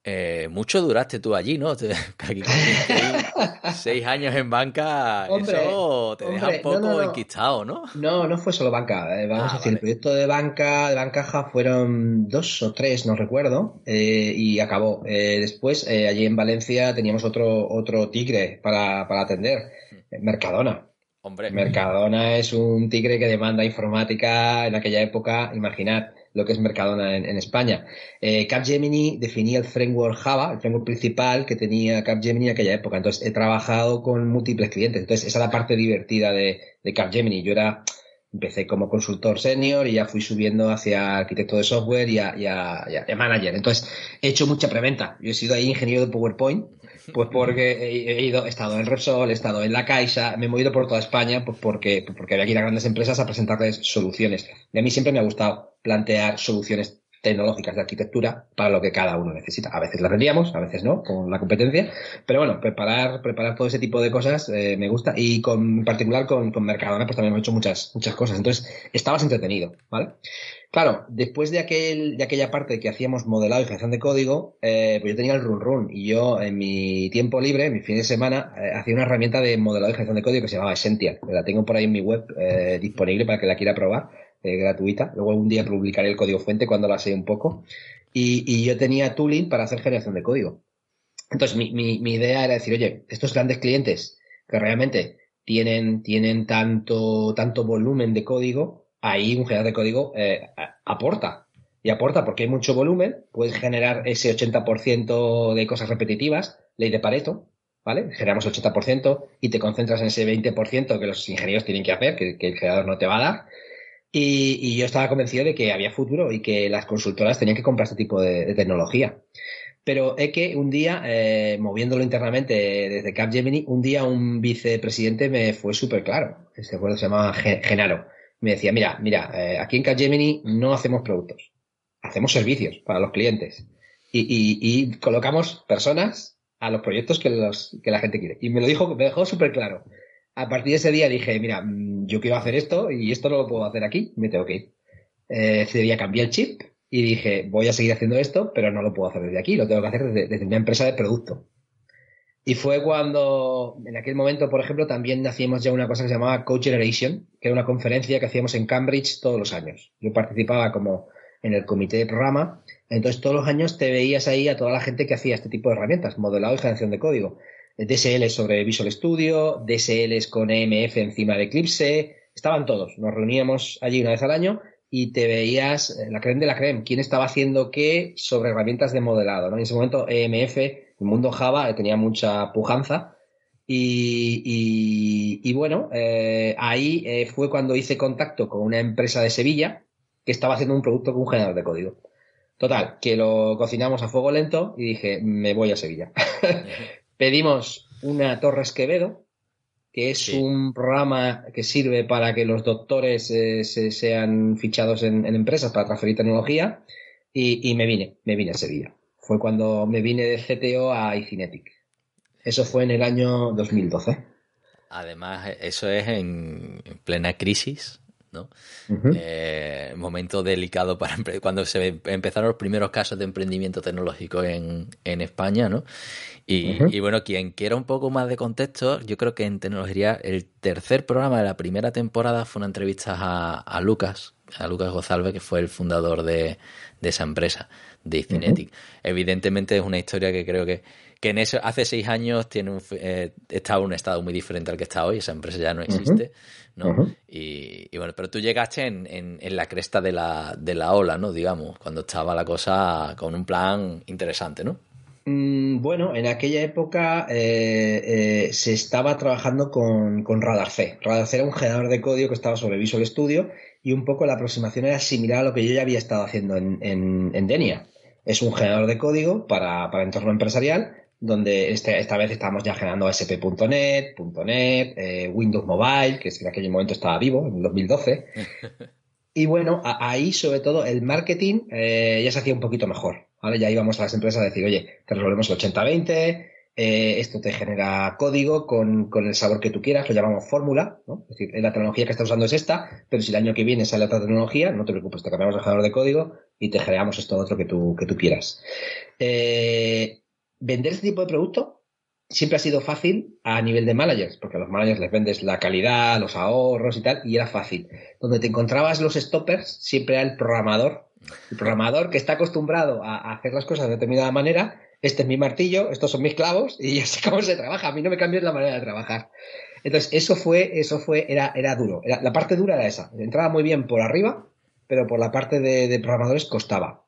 Eh, mucho duraste tú allí, ¿no? <laughs> Aquí <laughs> seis años en banca, eso te deja un poco no, enquistado, ¿no? No, no fue solo banca. Eh, vamos ah, a decir, el proyecto de banca, de bancaja fueron dos o tres, no recuerdo, eh, y acabó. después, allí en Valencia teníamos otro, otro tigre para, para atender. Mercadona. Hombre. Mercadona es un tigre que demanda informática en aquella época, imaginad lo que es Mercadona en, España. Eh, Capgemini definía el framework Java, el framework principal que tenía Capgemini en aquella época. Entonces, he trabajado con múltiples clientes. Entonces, esa es la parte divertida de, Capgemini. Yo era, empecé como consultor senior y ya fui subiendo hacia arquitecto de software y y a, manager. Entonces, he hecho mucha preventa. Yo he sido ahí ingeniero de PowerPoint pues porque he, ido, he estado en Repsol, he estado en La Caixa, me he movido por toda España pues porque, porque había que ir a grandes empresas a presentarles soluciones. Y a mí siempre me ha gustado plantear soluciones tecnológicas de arquitectura para lo que cada uno necesita. A veces las vendíamos, a veces no, con la competencia, pero bueno, preparar, preparar todo ese tipo de cosas eh, me gusta y con, en particular con, con Mercadona pues también hemos hecho muchas, muchas cosas. Entonces, estabas entretenido, ¿vale? Claro, después de, aquel, de aquella parte que hacíamos modelado y generación de código, eh, pues yo tenía el run run y yo en mi tiempo libre, en mi fin de semana, eh, hacía una herramienta de modelado y generación de código que se llamaba Essential. La tengo por ahí en mi web eh, disponible para que la quiera probar, gratuita. Luego un día publicaré el código fuente cuando la sé un poco. Y, yo tenía tooling para hacer generación de código. Entonces mi, mi, mi idea era decir, oye, estos grandes clientes que realmente tienen, tienen tanto, tanto volumen de código, ahí un generador de código eh, aporta. Y aporta porque hay mucho volumen, puedes generar ese 80% de cosas repetitivas, ley de Pareto, ¿vale? Generamos 80% y te concentras en ese 20% que los ingenieros tienen que hacer, que, el generador no te va a dar. Y, yo estaba convencido de que había futuro y que las consultoras tenían que comprar este tipo de, tecnología. Pero es que un día, eh, moviéndolo internamente desde Capgemini, un día un vicepresidente me fue súper claro. Ese acuerdo se llamaba Genaro me decía, mira, mira, eh, aquí en Capgemini no hacemos productos, hacemos servicios para los clientes y, colocamos personas a los proyectos que, los, que la gente quiere. Y me lo dijo, me dejó súper claro. A partir de ese día dije, mira, mm, yo quiero hacer esto y esto no lo puedo hacer aquí, me tengo que ir. Eh, ese cambié el chip y dije, voy a seguir haciendo esto, pero no lo puedo hacer desde aquí, lo tengo que hacer desde una empresa de producto. Y fue cuando, en aquel momento, por ejemplo, también hacíamos ya una cosa que se llamaba Coach Generation, que era una conferencia que hacíamos en Cambridge todos los años. Yo participaba como en el comité de programa, entonces todos los años te veías ahí a toda la gente que hacía este tipo de herramientas, modelado y generación de código. DSL sobre Visual Studio, DSLs con EMF encima de Eclipse, estaban todos. Nos reuníamos allí una vez al año y te veías la creme de la creme, quién estaba haciendo qué sobre herramientas de modelado. En ese momento EMF el mundo Java tenía mucha pujanza. Y, bueno, eh, ahí eh, fue cuando hice contacto con una empresa de Sevilla que estaba haciendo un producto con un generador de código. Total, que lo cocinamos a fuego lento y dije, me voy a Sevilla. <laughs> Pedimos una Torres Quevedo, que es un programa que sirve para que los doctores eh, se, sean fichados en, empresas para transferir tecnología, y, y, me vine, me vine a Sevilla fue cuando me vine de CTO a iCinetic. Eso fue en el año 2012. Además, eso es en, plena crisis, ¿no? Eh, momento delicado para cuando se empezaron los primeros casos de emprendimiento tecnológico en, España, ¿no? Y, bueno, quien quiera un poco más de contexto, yo creo que en tecnología el tercer programa de la primera temporada fue una entrevista a, Lucas, a Lucas Gozalve, que fue el fundador de, de esa empresa de Cinetic. Evidentemente es una historia que creo que, que en eso, hace seis años tiene un, eh, estaba en un estado muy diferente al que está hoy, esa empresa ya no existe, ¿no? y, bueno, pero tú llegaste en, en, la cresta de la, de la ola, ¿no? Digamos, cuando estaba la cosa con un plan interesante, ¿no? Mm, bueno, en aquella época eh, eh, se estaba trabajando con, con Radar C. Radar C era un generador de código que estaba sobre Visual Studio y un poco la aproximación era similar a lo que yo ya había estado haciendo en, en, Denia. Es un generador de código para, para entorno empresarial, donde este, esta vez estamos ya generando ASP.NET, .NET, eh, Windows Mobile, que en aquel momento estaba vivo, en 2012. <laughs> y bueno, ahí sobre todo el marketing ya se hacía un poquito mejor. ¿Vale? Ya íbamos a las empresas a decir, oye, te resolvemos el 80-20, eh, esto te genera código con, el sabor que tú quieras, lo llamamos fórmula, ¿no? Es decir, la tecnología que estás usando es esta, pero si el año que viene sale otra tecnología, no te preocupes, te cambiamos el generador de código y te generamos esto otro que tú, que tú quieras. Eh, vender este tipo de producto siempre ha sido fácil a nivel de managers, porque a los managers les vendes la calidad, los ahorros y tal, y era fácil. Donde te encontrabas los stoppers, siempre era el programador. El programador que está acostumbrado a hacer las cosas de determinada manera este es mi martillo, estos son mis clavos y yo sé cómo se trabaja. A mí no me cambies la manera de trabajar. Entonces, eso fue, eso fue, era, era duro. la parte dura era esa. Entraba muy bien por arriba, pero por la parte de, programadores costaba.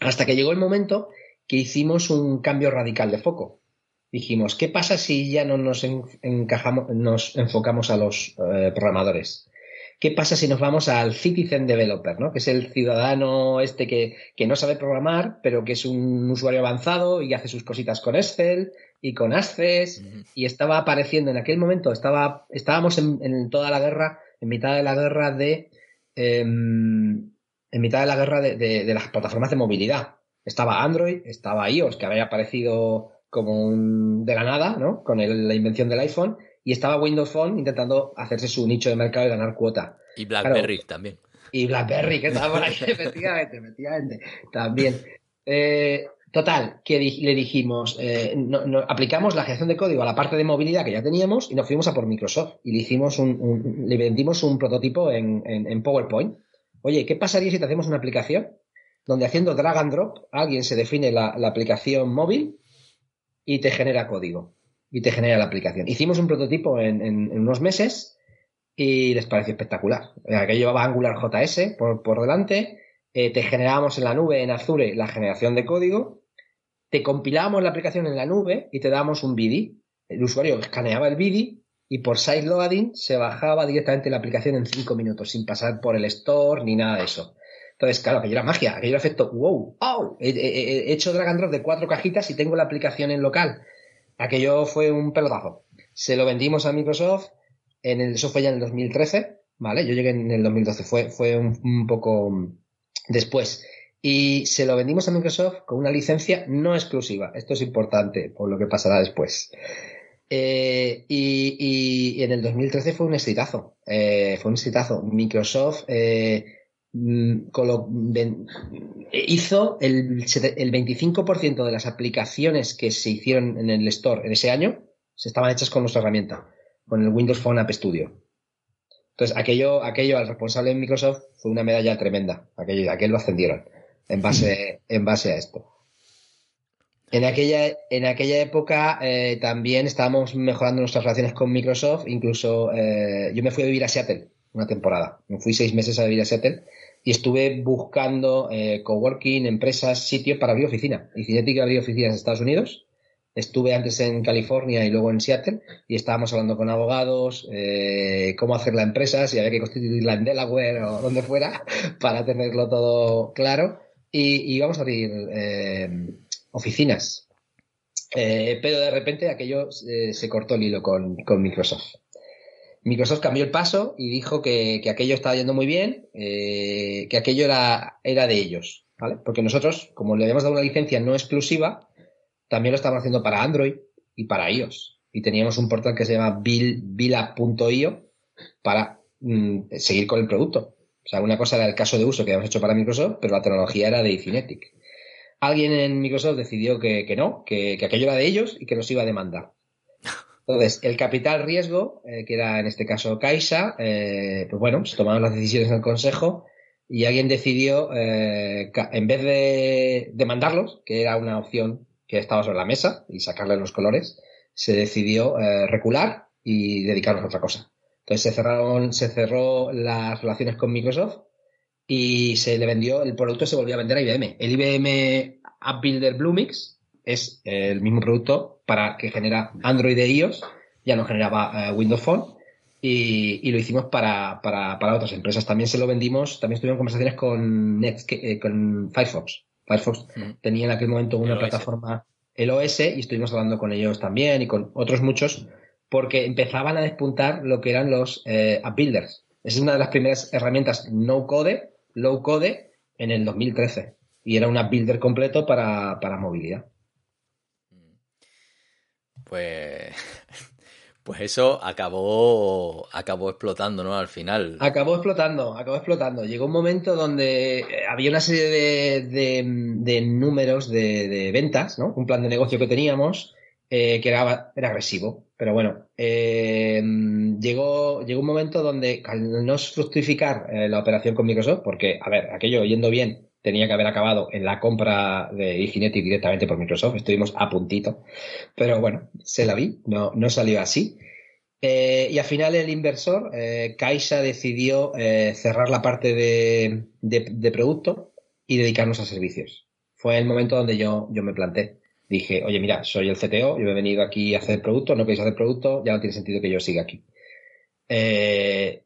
Hasta que llegó el momento que hicimos un cambio radical de foco. Dijimos, ¿qué pasa si ya no nos encajamos, nos enfocamos a los eh, programadores? ¿Qué pasa si nos vamos al citizen developer, ¿no? que es el ciudadano este que, no sabe programar, pero que es un usuario avanzado y hace sus cositas con Excel y con Access y estaba apareciendo en aquel momento, estaba, estábamos en, toda la guerra, en mitad de la guerra de... Em, en mitad de la guerra de, las plataformas de movilidad. Estaba Android, estaba iOS, que había aparecido como un, de la nada, ¿no? Con la invención del iPhone, y estaba Windows Phone intentando hacerse su nicho de mercado y ganar cuota. Y BlackBerry también. Y BlackBerry, que estaba por ahí, <laughs> efectivamente, efectivamente, también. Eh, total, que le dijimos, eh, no, aplicamos la generación de código a la parte de movilidad que ya teníamos y nos fuimos a por Microsoft y le hicimos un, le vendimos un prototipo en, en, PowerPoint. Oye, ¿qué pasaría si te hacemos una aplicación donde haciendo drag and drop alguien se define la, la aplicación móvil y te genera código? Y te genera la aplicación. Hicimos un prototipo en, unos meses y les pareció espectacular. Aquello llevaba Angular JS por, por delante, eh, te generábamos en la nube, en Azure, la generación de código, te compilábamos la aplicación en la nube y te dábamos un BIDI. El usuario escaneaba el BIDI y por sideloading se bajaba directamente la aplicación en cinco minutos, sin pasar por el store ni nada de eso. Entonces, claro, aquello era magia, aquello era efecto, wow, oh, he, hecho drag and drop de cuatro cajitas y tengo la aplicación en local. Aquello fue un pelotazo. Se lo vendimos a Microsoft, en el, eso fue ya en el 2013, ¿vale? Yo llegué en el 2012, fue, fue un, poco después. Y se lo vendimos a Microsoft con una licencia no exclusiva. Esto es importante por lo que pasará después. Eh, y, en el 2013 fue un exitazo. Eh, fue un exitazo. Microsoft eh, Mm, hizo el, el 25% de las aplicaciones que se hicieron en el store en ese año se estaban hechas con nuestra herramienta, con el Windows Phone App Studio. Entonces, aquello, aquello al responsable de Microsoft fue una medalla tremenda. Aquello, aquel lo ascendieron en base, en base a esto. En aquella, en aquella época eh, también estábamos mejorando nuestras relaciones con Microsoft. Incluso eh, yo me fui a vivir a Seattle una temporada. Me fui seis meses a vivir a Seattle y estuve buscando eh, coworking, empresas, sitios para abrir oficina. Y Cinetic abrir oficinas en Estados Unidos. Estuve antes en California y luego en Seattle y estábamos hablando con abogados, eh, cómo hacer la empresa, si había que constituirla en Delaware o donde fuera, <laughs> para tenerlo todo claro. Y, vamos a abrir eh, oficinas. Pero de repente aquello se cortó el hilo con Microsoft. Microsoft cambió el paso y dijo que, aquello estaba yendo muy bien, eh, que aquello era, de ellos, ¿vale? Porque nosotros, como le habíamos dado una licencia no exclusiva, también lo estábamos haciendo para Android y para iOS. Y teníamos un portal que se llama Vila.io para mm, seguir con el producto. O sea, una cosa era el caso de uso que habíamos hecho para Microsoft, pero la tecnología era de Ifinetic. Alguien en Microsoft decidió que, no, que, que aquello era de ellos y que nos iba a demandar. Entonces, el capital riesgo, eh, que era en este caso Caixa, eh, pues bueno, se tomaron las decisiones en el Consejo y alguien decidió, eh, en vez de demandarlos, que era una opción que estaba sobre la mesa, y sacarle los colores, se decidió recular y dedicarnos a otra cosa. Entonces se cerraron, se cerró las relaciones con Microsoft y se le vendió, el producto se volvió a vender a IBM. El IBM App Builder Bluemix, es el mismo producto para que genera Android e iOS, ya no generaba eh, Windows Phone, y, lo hicimos para, otras empresas. También se lo vendimos, también estuvimos en conversaciones con, eh, con Firefox. Firefox tenía en aquel momento una plataforma, el OS, y estuvimos hablando con ellos también y con otros muchos, porque empezaban a despuntar lo que eran los eh, app builders. Esa es una de las primeras herramientas no code, low code, en el 2013. Y era un app builder completo para movilidad pues, <laughs> pues eso acabó, acabó explotando, ¿no? Al final. Acabó explotando, acabó explotando. Llegó un momento donde eh, había una serie de, de, números de, ventas, ¿no? Un plan de negocio que teníamos eh, que era, era, agresivo. Pero bueno, eh, llegó, llegó un momento donde al no fructificar la operación con Microsoft, porque, a ver, aquello yendo bien, tenía que haber acabado en la compra de Iginetic directamente por Microsoft. Estuvimos a puntito. Pero bueno, se la vi, no, no salió así. Eh, y al final el inversor, eh, decidió eh, cerrar la parte de, de, producto y dedicarnos a servicios. Fue el momento donde yo, yo me planté. Dije, oye, mira, soy el CTO, yo he venido aquí a hacer producto, no queréis hacer producto, ya no tiene sentido que yo siga aquí. Eh,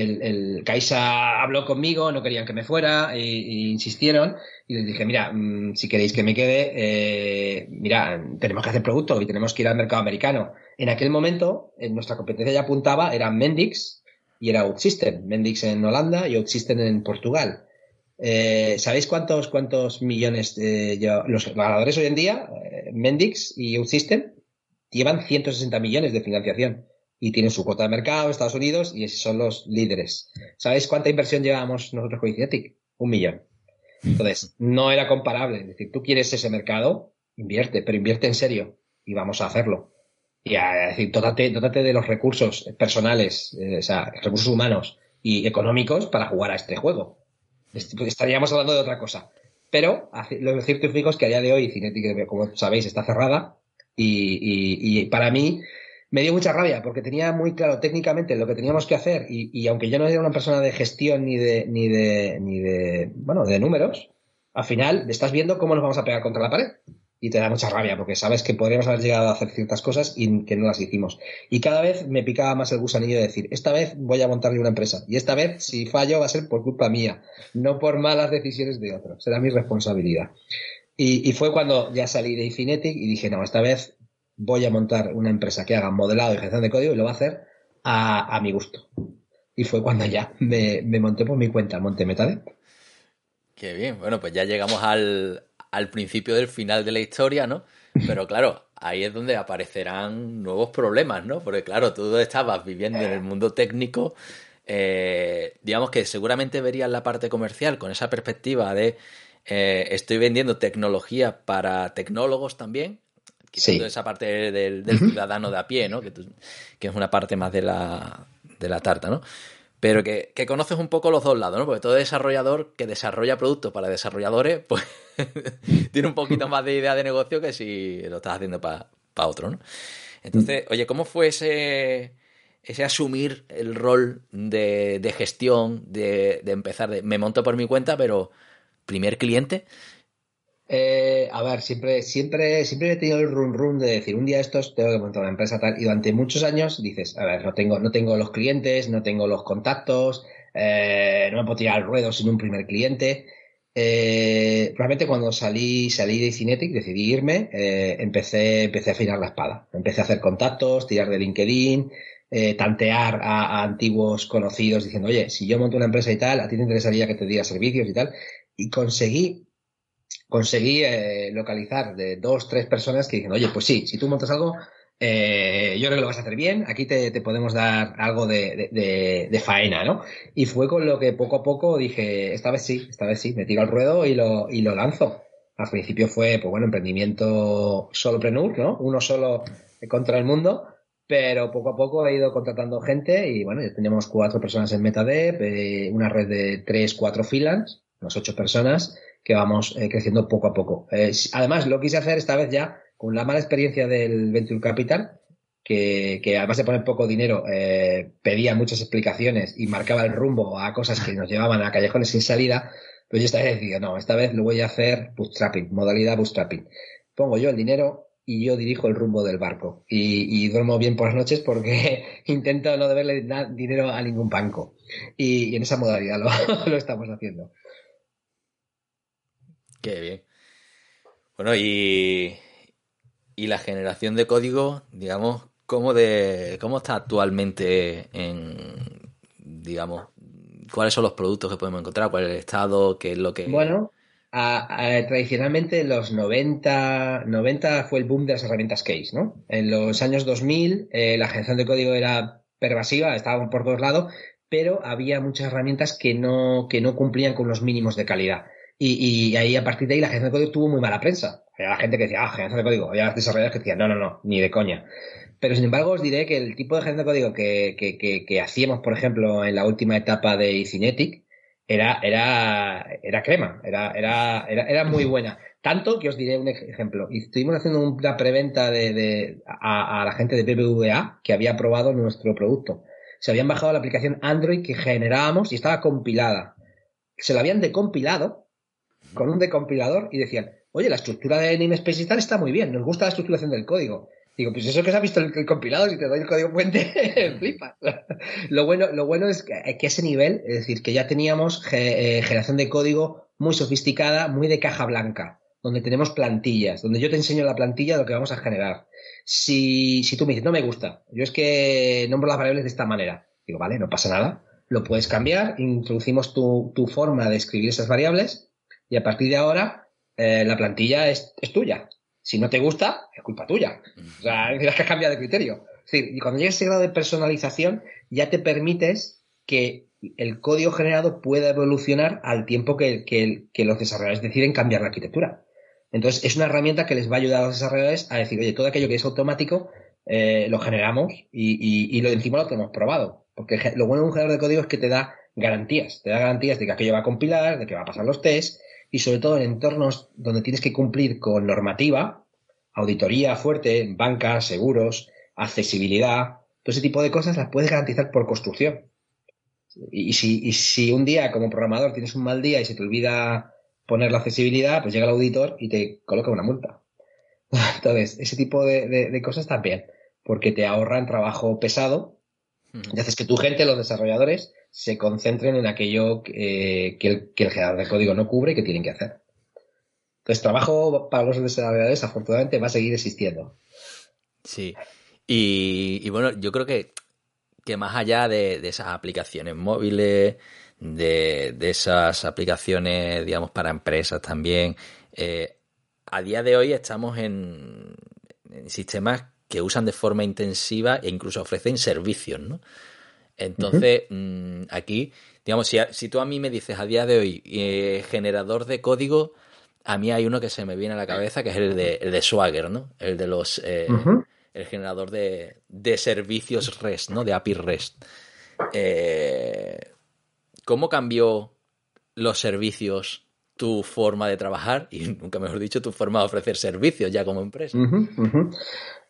el, Caixa habló conmigo, no querían que me fuera, e, insistieron, y les dije, mira, mm, si queréis que me quede, eh, mira, tenemos que hacer producto y tenemos que ir al mercado americano. En aquel momento, en nuestra competencia ya apuntaba, eran Mendix y era Outsystem. Mendix en Holanda y Outsystem en Portugal. Eh, ¿Sabéis cuántos, cuántos millones eh, los ganadores hoy en día, Mendix y Outsystem, llevan 160 millones de financiación? Y tienen su cuota de mercado Estados Unidos y son los líderes. ¿Sabéis cuánta inversión llevamos nosotros con Incinetic? Un millón. Entonces, no era comparable. Es decir, tú quieres ese mercado, invierte, pero invierte en serio y vamos a hacerlo. Y a, decir, dótate, de los recursos personales, eh, o sea, recursos humanos y económicos para jugar a este juego. Estaríamos hablando de otra cosa. Pero lo cierto es que a día de hoy Cinetic, como sabéis, está cerrada y, y para mí me dio mucha rabia porque tenía muy claro técnicamente lo que teníamos que hacer y, y, aunque yo no era una persona de gestión ni de, ni de, ni de, bueno, de números, al final estás viendo cómo nos vamos a pegar contra la pared y te da mucha rabia porque sabes que podríamos haber llegado a hacer ciertas cosas y que no las hicimos. Y cada vez me picaba más el gusanillo de decir, esta vez voy a montarle una empresa y esta vez si fallo va a ser por culpa mía, no por malas decisiones de otros, será mi responsabilidad. Y, fue cuando ya salí de Infinetic y dije, no, esta vez voy a montar una empresa que haga modelado y gestión de código y lo va a hacer a, a mi gusto. Y fue cuando ya me, me monté por mi cuenta, monté Metade. Qué bien, bueno, pues ya llegamos al, al principio del final de la historia, ¿no? Pero claro, ahí es donde aparecerán nuevos problemas, ¿no? Porque claro, tú estabas viviendo en el mundo técnico, eh, digamos que seguramente verías la parte comercial con esa perspectiva de eh, estoy vendiendo tecnología para tecnólogos también, quitando esa parte del, del ciudadano de a pie, ¿no? Que, que, es una parte más de la, de la tarta, ¿no? pero que, que, conoces un poco los dos lados, ¿no? Porque todo desarrollador que desarrolla productos para desarrolladores, <laughs> pues tiene un poquito más de idea de negocio que si lo estás haciendo para pa otro, ¿no? Entonces, oye, ¿cómo fue ese, ese asumir el rol de, de gestión, de, de, empezar de me monto por mi cuenta, pero primer cliente? Eh, a ver, siempre, siempre, siempre he tenido el run run de decir, un día estos tengo que montar una empresa tal, y durante muchos años dices, a ver, no tengo, no tengo los clientes, no tengo los contactos, eh, no me puedo tirar al ruedo sin un primer cliente. Eh, probablemente cuando salí, salí de Cinetic, decidí irme, eh, empecé, empecé a afinar la espada. Empecé a hacer contactos, tirar de LinkedIn, tantear a, a, antiguos conocidos diciendo, oye, si yo monto una empresa y tal, a ti te interesaría que te diera servicios y tal. Y conseguí conseguí eh, localizar de dos, tres personas que dicen, oye, pues sí, si tú montas algo, eh, yo creo que lo vas a hacer bien, aquí te, te podemos dar algo de, de, de, faena, ¿no? Y fue con lo que poco a poco dije, esta vez sí, esta vez sí, me tiro al ruedo y lo, y lo lanzo. Al principio fue, pues bueno, emprendimiento solopreneur, ¿no? Uno solo contra el mundo, pero poco a poco he ido contratando gente y bueno, ya tenemos cuatro personas en MetaDev, eh, una red de tres, cuatro freelance, unas ocho personas, que vamos eh, creciendo poco a poco. Eh, además, lo quise hacer esta vez ya con la mala experiencia del Venture Capital, que, que además de poner poco dinero, eh, pedía muchas explicaciones y marcaba el rumbo a cosas que nos llevaban a callejones sin salida. Pues yo esta vez decidido, no, esta vez lo voy a hacer bootstrapping, modalidad bootstrapping. Pongo yo el dinero y yo dirijo el rumbo del barco. Y, duermo bien por las noches porque <laughs> intento no deberle dinero a ningún banco. Y, en esa modalidad lo <laughs> estamos haciendo. Qué bien. Bueno, y, y la generación de código, digamos, ¿cómo, de, cómo está actualmente en, digamos, cuáles son los productos que podemos encontrar, cuál es el estado, qué es lo que... Bueno, a, tradicionalmente en los 90, 90 fue el boom de las herramientas Case, ¿no? En los años 2000 eh, la generación de código era pervasiva, estaban por todos lados, pero había muchas herramientas que no, que no cumplían con los mínimos de calidad. Y, ahí, a partir de ahí, la generación de código tuvo muy mala prensa. Había la gente que decía, ah, generación de código. Había desarrolladores que decían, no, no, no, ni de coña. Pero sin embargo, os diré que el tipo de generación de código que, que, que, que hacíamos, por ejemplo, en la última etapa de Cinetic, era, era, era crema, era, era, era, era muy buena. Tanto que os diré un ejemplo. Estuvimos haciendo una preventa de, de, a, a la gente de BBVA que había probado nuestro producto. Se habían bajado la aplicación Android que generábamos y estaba compilada. Se la habían decompilado con un decompilador y decían, oye, la estructura de namespace y tal está muy bien, nos gusta la estructuración del código. Digo, pues eso que se ha visto el, el compilado, si te doy el código fuente, <laughs> <laughs> lo bueno, lo bueno es que, que, ese nivel, es decir, que ya teníamos eh, generación de código muy sofisticada, muy de caja blanca, donde tenemos plantillas, donde yo te enseño la plantilla de lo que vamos a generar. Si, si tú me dices, no me gusta, yo es que nombro las variables de esta manera, digo, vale, no pasa nada, lo puedes cambiar, introducimos tu, tu forma de escribir esas variables, y a partir de ahora eh, la plantilla es, es, tuya. Si no te gusta, es culpa tuya. O sea, tienes <laughs> que cambiar de criterio. Es decir, y cuando llegas a ese grado de personalización, ya te permites que el código generado pueda evolucionar al tiempo que, que, que los desarrolladores deciden cambiar la arquitectura. Entonces, es una herramienta que les va a ayudar a los desarrolladores a decir, oye, todo aquello que es automático, eh, lo generamos y, y, y, lo encima lo tenemos probado. Porque lo bueno de un generador de código es que te da garantías. Te da garantías de que aquello va a compilar, de que va a pasar los tests, y sobre todo en entornos donde tienes que cumplir con normativa, auditoría fuerte, bancas, seguros, accesibilidad, todo ese tipo de cosas las puedes garantizar por construcción. Y si, un día como programador tienes un mal día y se te olvida poner la accesibilidad, pues llega el auditor y te coloca una multa. <laughs> Entonces, ese tipo de, de, cosas también, porque te ahorran trabajo pesado y haces que tu gente, los desarrolladores, se concentren en aquello que, el, que el generador de código no cubre y que tienen que hacer. Entonces, trabajo para los desarrolladores, afortunadamente, va a seguir existiendo. Sí. Y, bueno, yo creo que, que más allá de, esas aplicaciones móviles, de, esas aplicaciones, digamos, para empresas también, eh, a día de hoy estamos en, sistemas que usan de forma intensiva e incluso ofrecen servicios, ¿no? Entonces, mm, aquí, digamos, si, si, tú a mí me dices a día de hoy eh, generador de código, a mí hay uno que se me viene a la cabeza que es el de, el de Swagger, ¿no? El de los eh, el generador de, servicios REST, ¿no? De API REST. Eh, ¿Cómo cambió los servicios tu forma de trabajar y, <laughs> nunca mejor dicho, tu forma de ofrecer servicios ya como empresa?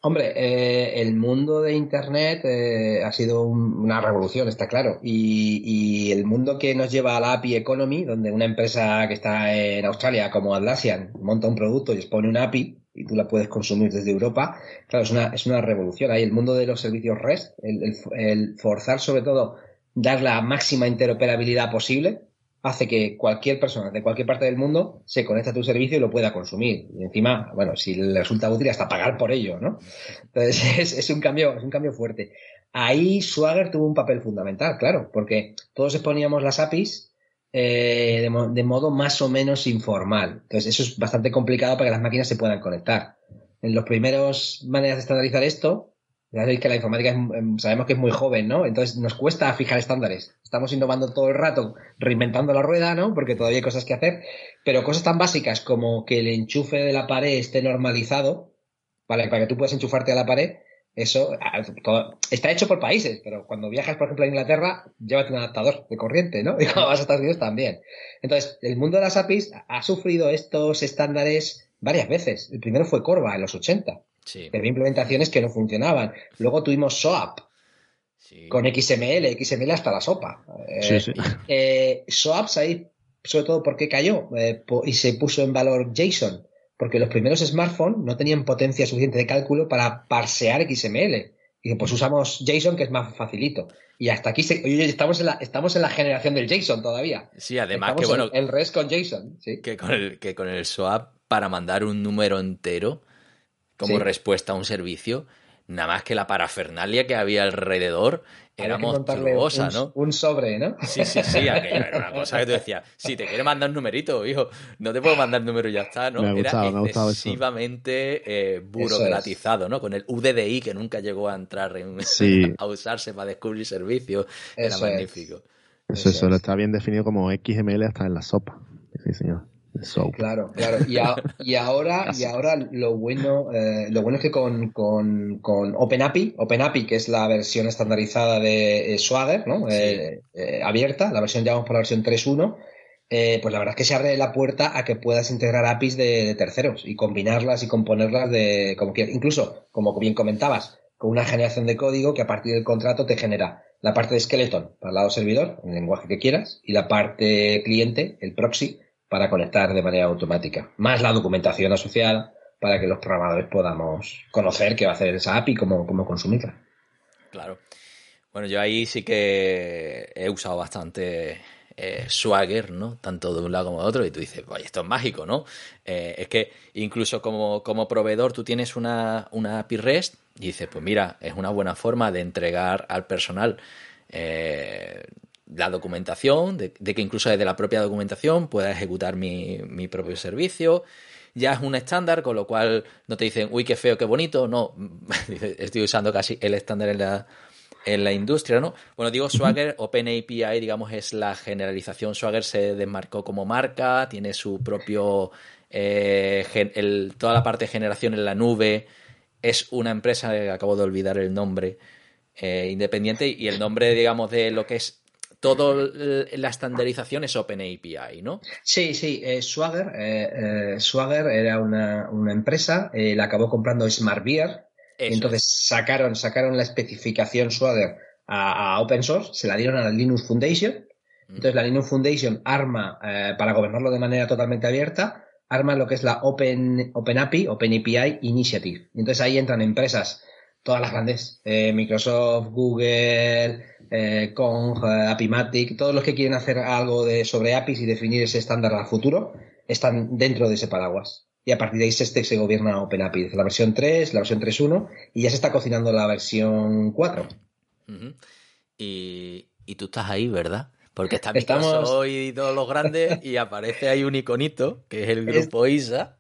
Hombre, eh, el mundo de Internet eh, ha sido una revolución, está claro. Y, el mundo que nos lleva a la API Economy, donde una empresa que está en Australia como Atlassian monta un producto y expone una API y tú la puedes consumir desde Europa, claro, es una, es una revolución. Ahí el mundo de los servicios REST, el forzar sobre todo dar la máxima interoperabilidad posible, hace que cualquier persona de cualquier parte del mundo se conecte a tu servicio y lo pueda consumir. Y encima, bueno, si le resulta útil hasta pagar por ello, ¿no? Entonces <laughs> es, un cambio, es un cambio fuerte. Ahí Swagger tuvo un papel fundamental, claro, porque todos exponíamos las APIs eh, de, de, modo más o menos informal. Entonces eso es bastante complicado para que las máquinas se puedan conectar. En los primeros maneras de estandarizar esto, ya sabéis que la informática em, sabemos que es muy joven, ¿no? Entonces nos cuesta fijar estándares. Estamos innovando todo el rato, reinventando la rueda, ¿no? Porque todavía hay cosas que hacer. Pero cosas tan básicas como que el enchufe de la pared esté normalizado, ¿vale? Para que tú puedas enchufarte a la pared, eso está hecho por países, pero cuando viajas, por ejemplo, a Inglaterra, llévate un adaptador de corriente, ¿no? <laughs> Y cuando vas a Estados Unidos también. Entonces, el mundo de las APIs ha sufrido estos estándares varias veces. El primero fue Corva en los 80 Sí. Pero implementaciones que no funcionaban. Luego tuvimos SOAP. Con XML, XML hasta la sopa. Sí, eh, eh, SOAP, ahí, sobre todo, ¿por qué cayó? Eh, y se puso en valor JSON. Porque los primeros smartphones no tenían potencia suficiente de cálculo para parsear XML. Y pues usamos JSON, que es más facilito. Y hasta aquí estamos, en la, estamos en la generación del JSON todavía. Sí, además que bueno. El REST con JSON. Que, con el, que con el SOAP, para mandar un número entero, como respuesta a un servicio, nada más que la parafernalia que había alrededor era monstruosa, un, ¿no? Un sobre, ¿no? Sí, sí, sí, era una cosa que tú decías, si te quieres mandar un numerito, hijo, no te puedo mandar un número y ya está, ¿no? era excesivamente eh, burocratizado, ¿no? Con el UDDI que nunca llegó a entrar en, <laughs> a usarse para descubrir servicios, era magnífico. Eso, eso, lo está bien definido como XML hasta en la sopa. Sí, señor. Claro, claro. Y, y ahora, <laughs> y ahora lo bueno, eh, lo bueno es que con, con, con OpenAPI, OpenAPI, que es la versión estandarizada de eh, Swagger, ¿no? Eh, abierta, la versión, llamamos por la versión 3.1, pues la verdad es que se abre la puerta a que puedas integrar APIs de, terceros y combinarlas y componerlas de como quieras. Incluso, como bien comentabas, con una generación de código que a partir del contrato te genera la parte de skeleton para el lado servidor, en el lenguaje que quieras, y la parte cliente, el proxy, para conectar de manera automática. Más la documentación asociada para que los programadores podamos conocer qué va a hacer esa API y cómo, consumirla. Claro. Bueno, yo ahí sí que he usado bastante eh, Swagger, ¿no? Tanto de un lado como de otro, y tú dices, oye, esto es mágico, ¿no? Eh, es que incluso como, como, proveedor tú tienes una, una API REST y dices, pues mira, es una buena forma de entregar al personal eh, la documentación, de, que incluso desde la propia documentación pueda ejecutar mi, mi, propio servicio. Ya es un estándar, con lo cual no te dicen, uy, qué feo, qué bonito. No, <laughs> estoy usando casi el estándar en la, en la industria, ¿no? Bueno, digo Swagger, OpenAPI, digamos, es la generalización. Swagger se desmarcó como marca, tiene su propio. Eh, el, toda la parte de generación en la nube. Es una empresa, acabo de olvidar el nombre, eh, independiente, y el nombre, digamos, de lo que es todo la estandarización es OpenAPI, ¿no? Sí, sí. Eh, Swagger, eh, eh, Swagger era una, empresa, la acabó comprando Smart Beer, entonces sacaron, sacaron la especificación Swagger a, open source, se la dieron a la Linux Foundation. Mm. Entonces la Linux Foundation arma, eh, para gobernarlo de manera totalmente abierta, arma lo que es la Open, Open API, Open API Initiative. Entonces ahí entran empresas, todas las grandes, eh, Microsoft, Google, eh, Kong, eh, Apimatic, todos los que quieren hacer algo de, sobre APIs y definir ese estándar al futuro, están dentro de ese paraguas. Y a partir de ahí se, se gobierna OpenAPI, la versión 3, la versión 3.1, y ya se está cocinando la versión 4. y, y tú estás ahí, ¿verdad? Porque está Estamos... y todos los grandes y aparece ahí un iconito, que es el grupo ISA,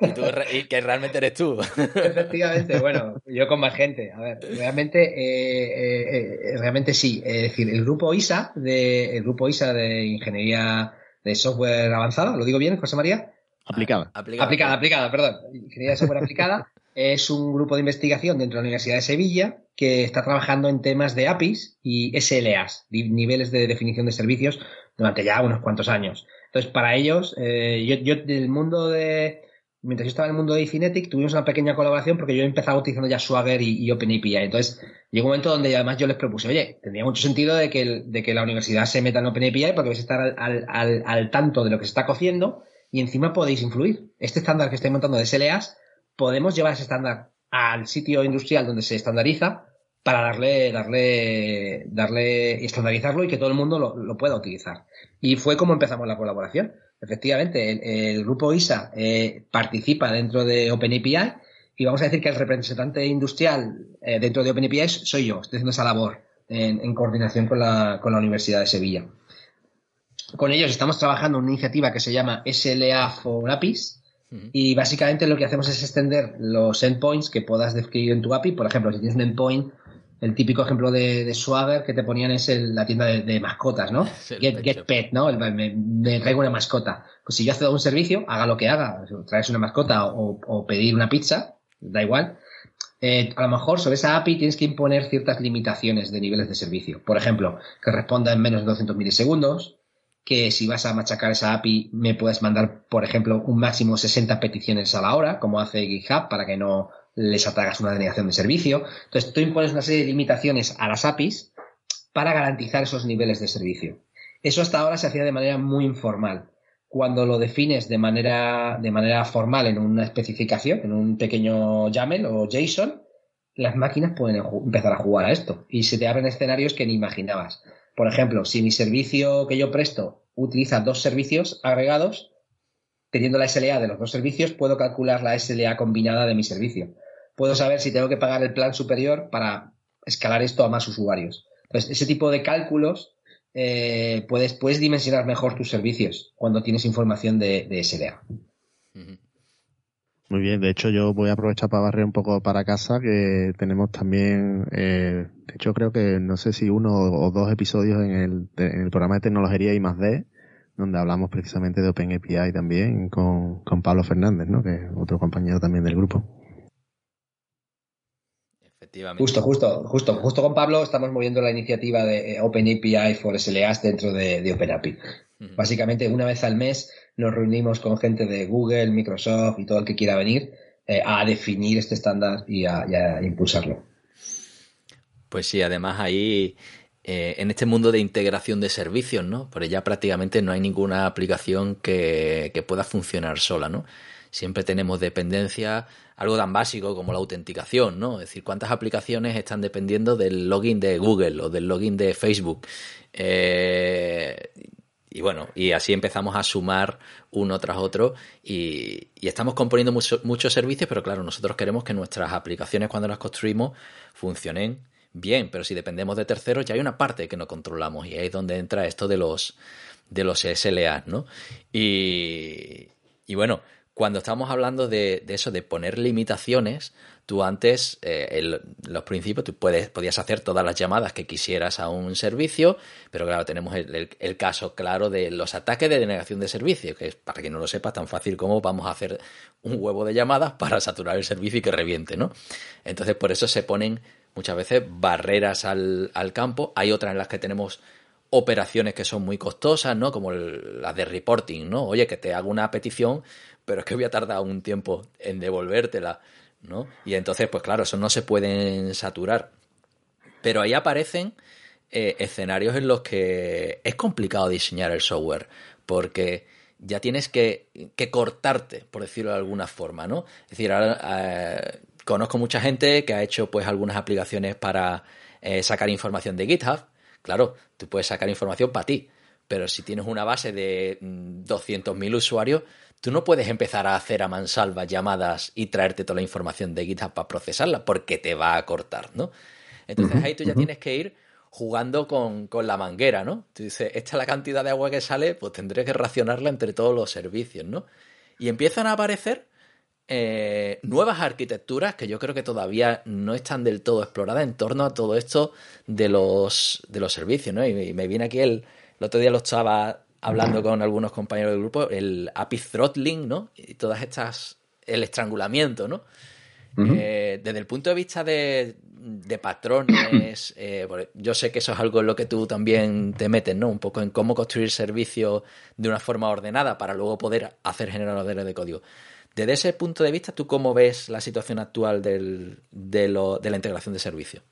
<laughs> y, que realmente eres tú. <laughs> Efectivamente, bueno, yo con más gente. A ver, realmente, eh, eh, eh, realmente sí. Es decir, el grupo ISA, de, el grupo ISA de Ingeniería de Software Avanzada, ¿lo digo bien, José María? Aplicada. aplicada. Aplicada, aplicada, perdón. Ingeniería de Software Aplicada es un grupo de investigación dentro de la Universidad de Sevilla que está trabajando en temas de APIs y SLAs, niveles de definición de servicios, durante ya unos cuantos años. Entonces, para ellos, eh, yo, yo, del mundo de, mientras yo estaba en el mundo de Ifinetic, tuvimos una pequeña colaboración porque yo empezaba utilizando ya Swagger y, y OpenAPI. Entonces, llegó un momento donde además yo les propuse, oye, tendría mucho sentido de que, de que la universidad se meta en OpenAPI porque vais a estar al, al, al tanto de lo que se está cociendo y encima podéis influir. Este estándar que estoy montando de SLAs podemos llevar ese estándar al sitio industrial donde se estandariza para darle, darle, darle, estandarizarlo y que todo el mundo lo, pueda utilizar. Y fue como empezamos la colaboración. Efectivamente, el, grupo ISA eh, participa dentro de OpenAPI y vamos a decir que el representante industrial eh, dentro de OpenAPI soy yo, estoy haciendo esa labor en, coordinación con la, con la Universidad de Sevilla. Con ellos estamos trabajando en una iniciativa que se llama SLA for APIs, y básicamente lo que hacemos es extender los endpoints que puedas describir en tu API. Por ejemplo, si tienes un endpoint, el típico ejemplo de, Swagger que te ponían es la tienda de, mascotas, ¿no? Get, Pet, ¿no? me, traigo una mascota. Pues si yo hago un servicio, haga lo que haga, traes una mascota o, pedir una pizza, da igual. Eh, a lo mejor sobre esa API tienes que imponer ciertas limitaciones de niveles de servicio. Por ejemplo, que responda en menos de 200 milisegundos, que si vas a machacar esa API me puedes mandar, por ejemplo, un máximo 60 peticiones a la hora, como hace GitHub, para que no les atagas una denegación de servicio. Entonces, tú impones una serie de limitaciones a las APIs para garantizar esos niveles de servicio. Eso hasta ahora se hacía de manera muy informal. Cuando lo defines de manera, de manera formal en una especificación, en un pequeño YAML o JSON, las máquinas pueden empezar a jugar a esto y se te abren escenarios que ni imaginabas. Por ejemplo, si mi servicio que yo presto utiliza dos servicios agregados, teniendo la SLA de los dos servicios, puedo calcular la SLA combinada de mi servicio. Puedo saber si tengo que pagar el plan superior para escalar esto a más usuarios. Entonces, ese tipo de cálculos eh, puedes, puedes dimensionar mejor tus servicios cuando tienes información de, SLA. Muy bien, de hecho yo voy a aprovechar para barrer un poco para casa, que tenemos también, eh, de hecho creo que no sé si uno o dos episodios en el, en el programa de tecnología y más D, donde hablamos precisamente de OpenAPI también con, con Pablo Fernández, ¿no? que es otro compañero también del grupo. Efectivamente. Justo, justo, justo, justo con Pablo estamos moviendo la iniciativa de eh, OpenAPI for SLAs dentro de, de OpenAPI. Básicamente, una vez al mes nos reunimos con gente de Google, Microsoft y todo el que quiera venir eh, a definir este estándar y a, impulsarlo. Pues sí, además ahí eh, en este mundo de integración de servicios, ¿no? Pero ya prácticamente no hay ninguna aplicación que, que, pueda funcionar sola, ¿no? Siempre tenemos dependencia, algo tan básico como la autenticación, ¿no? Es decir, cuántas aplicaciones están dependiendo del login de Google o del login de Facebook. Eh, y bueno, y así empezamos a sumar uno tras otro y, estamos componiendo muchos servicios, pero claro, nosotros queremos que nuestras aplicaciones cuando las construimos funcionen bien, pero si dependemos de terceros ya hay una parte que no controlamos y ahí es donde entra esto de los de los SLA, ¿no? Y, y bueno, cuando estamos hablando de, eso, de poner limitaciones, tú antes, eh, los principios, tú puedes, podías hacer todas las llamadas que quisieras a un servicio, pero claro, tenemos el, caso claro de los ataques de denegación de servicio, que es, para quien no lo sepa, tan fácil como vamos a hacer un huevo de llamadas para saturar el servicio y que reviente, ¿no? Entonces, por eso se ponen muchas veces barreras al, al campo. Hay otras en las que tenemos operaciones que son muy costosas, ¿no? Como las de reporting, ¿no? Oye, que te hago una petición, pero es que voy a tardar un tiempo en devolvértela. ¿no? Y entonces, pues claro, eso no se pueden saturar. Pero ahí aparecen eh, escenarios en los que es complicado diseñar el software, porque ya tienes que, cortarte, por decirlo de alguna forma, ¿no? Es decir, ahora, eh, conozco mucha gente que ha hecho pues algunas aplicaciones para eh, sacar información de GitHub. Claro, tú puedes sacar información para ti, pero si tienes una base de 200.000 mm, usuarios, tú no puedes empezar a hacer a mansalva llamadas y traerte toda la información de GitHub para procesarla, porque te va a cortar, ¿no? Entonces ahí tú ya tienes que ir jugando con, la manguera, ¿no? Tú dices, esta es la cantidad de agua que sale, pues tendré que racionarla entre todos los servicios, ¿no? Y empiezan a aparecer eh, nuevas arquitecturas que yo creo que todavía no están del todo exploradas en torno a todo esto de los, de los servicios, ¿no? Y, me viene aquí el, el otro día lo estaba hablando con algunos compañeros del grupo, el API throttling, ¿no? Y todas estas, el estrangulamiento, ¿no? Eh, desde el punto de vista de, de patrones, <clears throat> eh, yo sé que eso es algo en lo que tú también te metes, ¿no? Un poco en cómo construir servicios de una forma ordenada para luego poder hacer generadores de código. Desde ese punto de vista, ¿tú cómo ves la situación actual del, de, lo, de la integración de servicios?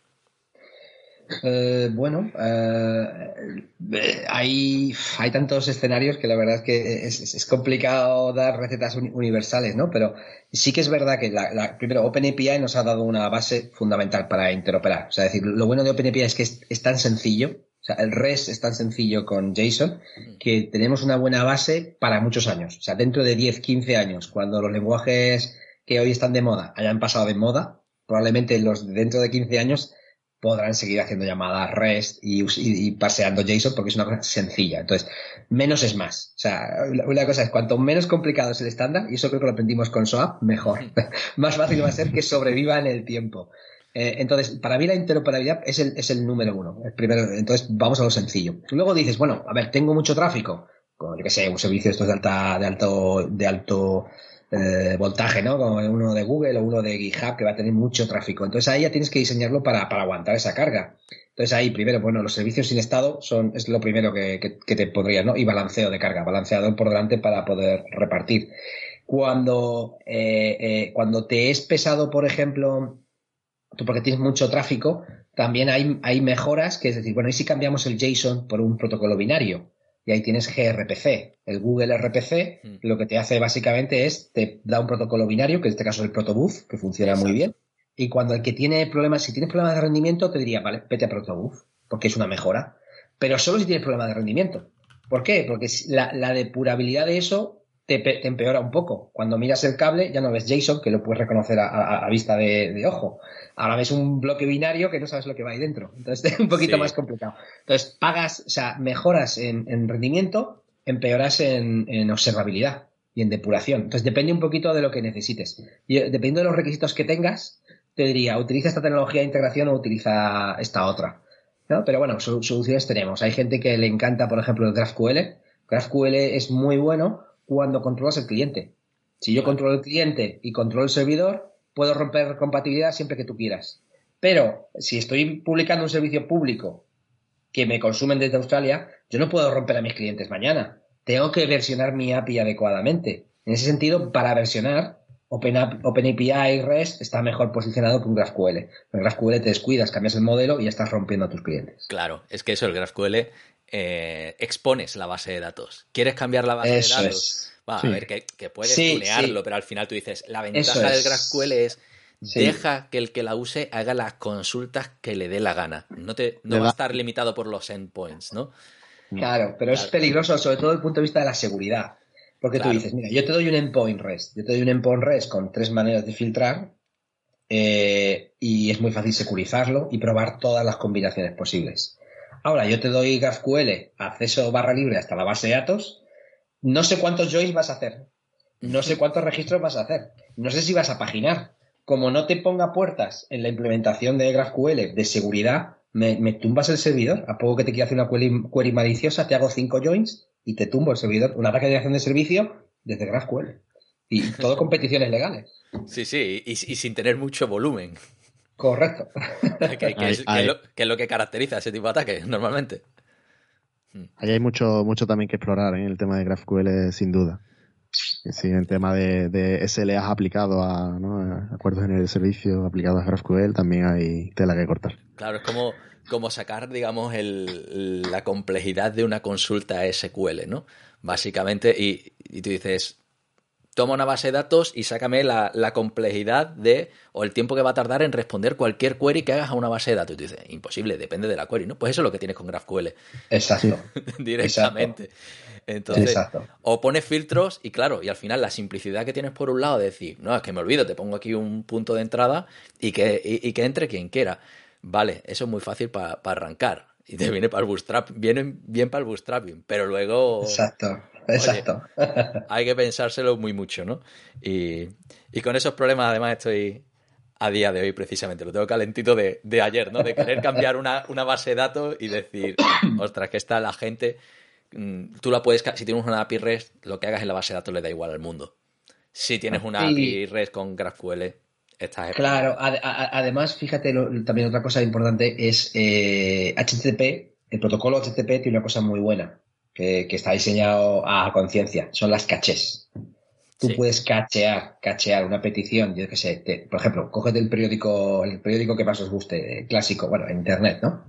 Eh, bueno, eh, hay, hay tantos escenarios que la verdad es que es, complicado dar recetas universales, ¿no? Pero sí que es verdad que, la, primero, OpenAPI nos ha dado una base fundamental para interoperar. O sea, decir, lo bueno de OpenAPI es que es, tan sencillo, o sea, el REST es tan sencillo con JSON que tenemos una buena base para muchos años. O sea, dentro de 10, 15 años, cuando los lenguajes que hoy están de moda hayan pasado de moda, probablemente los dentro de 15 años podrán seguir haciendo llamadas REST y, paseando JSON porque es una cosa sencilla. Entonces, menos es más. O sea, una cosa es, cuanto menos complicado es el estándar, y eso creo que lo aprendimos con SOAP, mejor. <laughs> más fácil va a ser que sobreviva en el tiempo. Eh, entonces, para mí la interoperabilidad es el, es el número uno. El primero, entonces, vamos a lo sencillo. Luego dices, bueno, a ver, tengo mucho tráfico. Como, yo que sé, un servicio estos de alta, de alto, de alto eh, voltaje, ¿no? Como uno de Google o uno de GitHub que va a tener mucho tráfico. Entonces ahí ya tienes que diseñarlo para, aguantar esa carga. Entonces ahí, primero, bueno, los servicios sin estado son, es lo primero que, te podría, ¿no? Y balanceo de carga, balanceador por delante para poder repartir. Cuando, eh, eh, cuando te es pesado, por ejemplo, tú porque tienes mucho tráfico, también hay, hay mejoras, que es decir, bueno, ¿y si cambiamos el JSON por un protocolo binario? Y ahí tienes gRPC. El Google RPC mm. lo que te hace básicamente es, te da un protocolo binario, que en este caso es el protobuf, que funciona muy bien. Y cuando el que tiene problemas, si tienes problemas de rendimiento, te diría, vale, vete a protobuf, porque es una mejora. Pero solo si tienes problemas de rendimiento. ¿Por qué? Porque la, la depurabilidad de eso te, empeora un poco. Cuando miras el cable ya no ves JSON, que lo puedes reconocer a, vista de, ojo ahora ves un bloque binario que no sabes lo que va ahí dentro. Entonces <laughs> es un poquito más complicado. Entonces pagas, o sea, mejoras en, rendimiento, empeoras en, observabilidad y en depuración. Entonces depende un poquito de lo que necesites. Y eh, dependiendo de los requisitos que tengas, te diría, utiliza esta tecnología de integración o utiliza esta otra. Pero bueno, soluciones tenemos. Hay gente que le encanta, por ejemplo, el GraphQL. GraphQL es muy bueno cuando controlas el cliente. Si yo controlo el cliente y controlo el servidor, puedo romper compatibilidad siempre que tú quieras. Pero si estoy publicando un servicio público que me consumen desde Australia, yo no puedo romper a mis clientes mañana. Tengo que versionar mi API adecuadamente. En ese sentido, para versionar, OpenAPI REST está mejor posicionado que un GraphQL. En GraphQL te descuidas, cambias el modelo y ya estás rompiendo a tus clientes. Claro, es que eso, el GraphQL, eh, expones la base de datos. ¿Quieres cambiar la base de datos? Va, a ver, que, puedes tunearlo, pero al final tú dices, la ventaja del GraphQL es deja que el que la use haga las consultas que le dé la gana. No, te, no va a estar limitado por los endpoints, ¿no? Claro, pero es peligroso sobre todo desde el punto de vista de la seguridad. Porque tú dices, mira, yo te doy un endpoint REST, yo te doy un endpoint REST con tres maneras de filtrar eh, y es muy fácil securizarlo y probar todas las combinaciones posibles. Ahora, yo te doy GraphQL, acceso barra libre hasta la base de datos no sé cuántos joins vas a hacer. No sé <laughs> cuántos registros vas a hacer. No sé si vas a paginar. Como no te ponga puertas en la implementación de GraphQL de seguridad, me, tumbas el servidor. A poco que te quiera hacer una query, maliciosa, te hago cinco joins y te tumbo el servidor. Un ataque de acción de servicio desde GraphQL. Y todo competiciones legales. Sí, sí, y, sin tener mucho volumen. Correcto. <laughs> que, es, lo, que caracteriza ese tipo de ataques normalmente. Ahí hay mucho, mucho también que explorar en el tema de GraphQL, sin duda. Sí, en tema de, de SLAs aplicados a, ¿no? a acuerdos en el servicio aplicados a GraphQL también hay tela que cortar. Claro, es como, como sacar, digamos, el, la complejidad de una consulta SQL, ¿no? Básicamente, y, y tú dices, toma una base de datos y sácame la, la, complejidad de o el tiempo que va a tardar en responder cualquier query que hagas a una base de datos. Y tú dices, imposible, depende de la query, ¿no? Pues eso es lo que tienes con GraphQL. Exacto. <laughs> Directamente. Exacto. Entonces, o pones filtros y claro, y al final la simplicidad que tienes por un lado de decir, no, es que me olvido, te pongo aquí un punto de entrada y que, y, y que entre quien quiera. Vale, eso es muy fácil para pa arrancar. Y te viene para el bootstrap, viene bien para el bootstrapping, pero luego... Exacto, <laughs> exacto. Oye, hay que pensárselo muy mucho, ¿no? Y, y, con esos problemas además estoy a día de hoy precisamente, lo tengo calentito de, de ayer, ¿no? De querer cambiar una, una base de datos y decir, <coughs> ostras, que está la gente Mm, tú la puedes, si tienes una API REST, lo que hagas en la base de datos le da igual al mundo. Si tienes una API REST con GraphQL, estás... Claro, ad además, fíjate, lo, también otra cosa importante es eh, HTTP, el protocolo HTTP tiene una cosa muy buena, que, que está diseñado a conciencia, son las cachés. Tú sí. puedes cachear, cachear una petición, yo qué sé, te, por ejemplo, cógete el periódico, el periódico que más os guste, clásico, bueno, en internet, ¿no?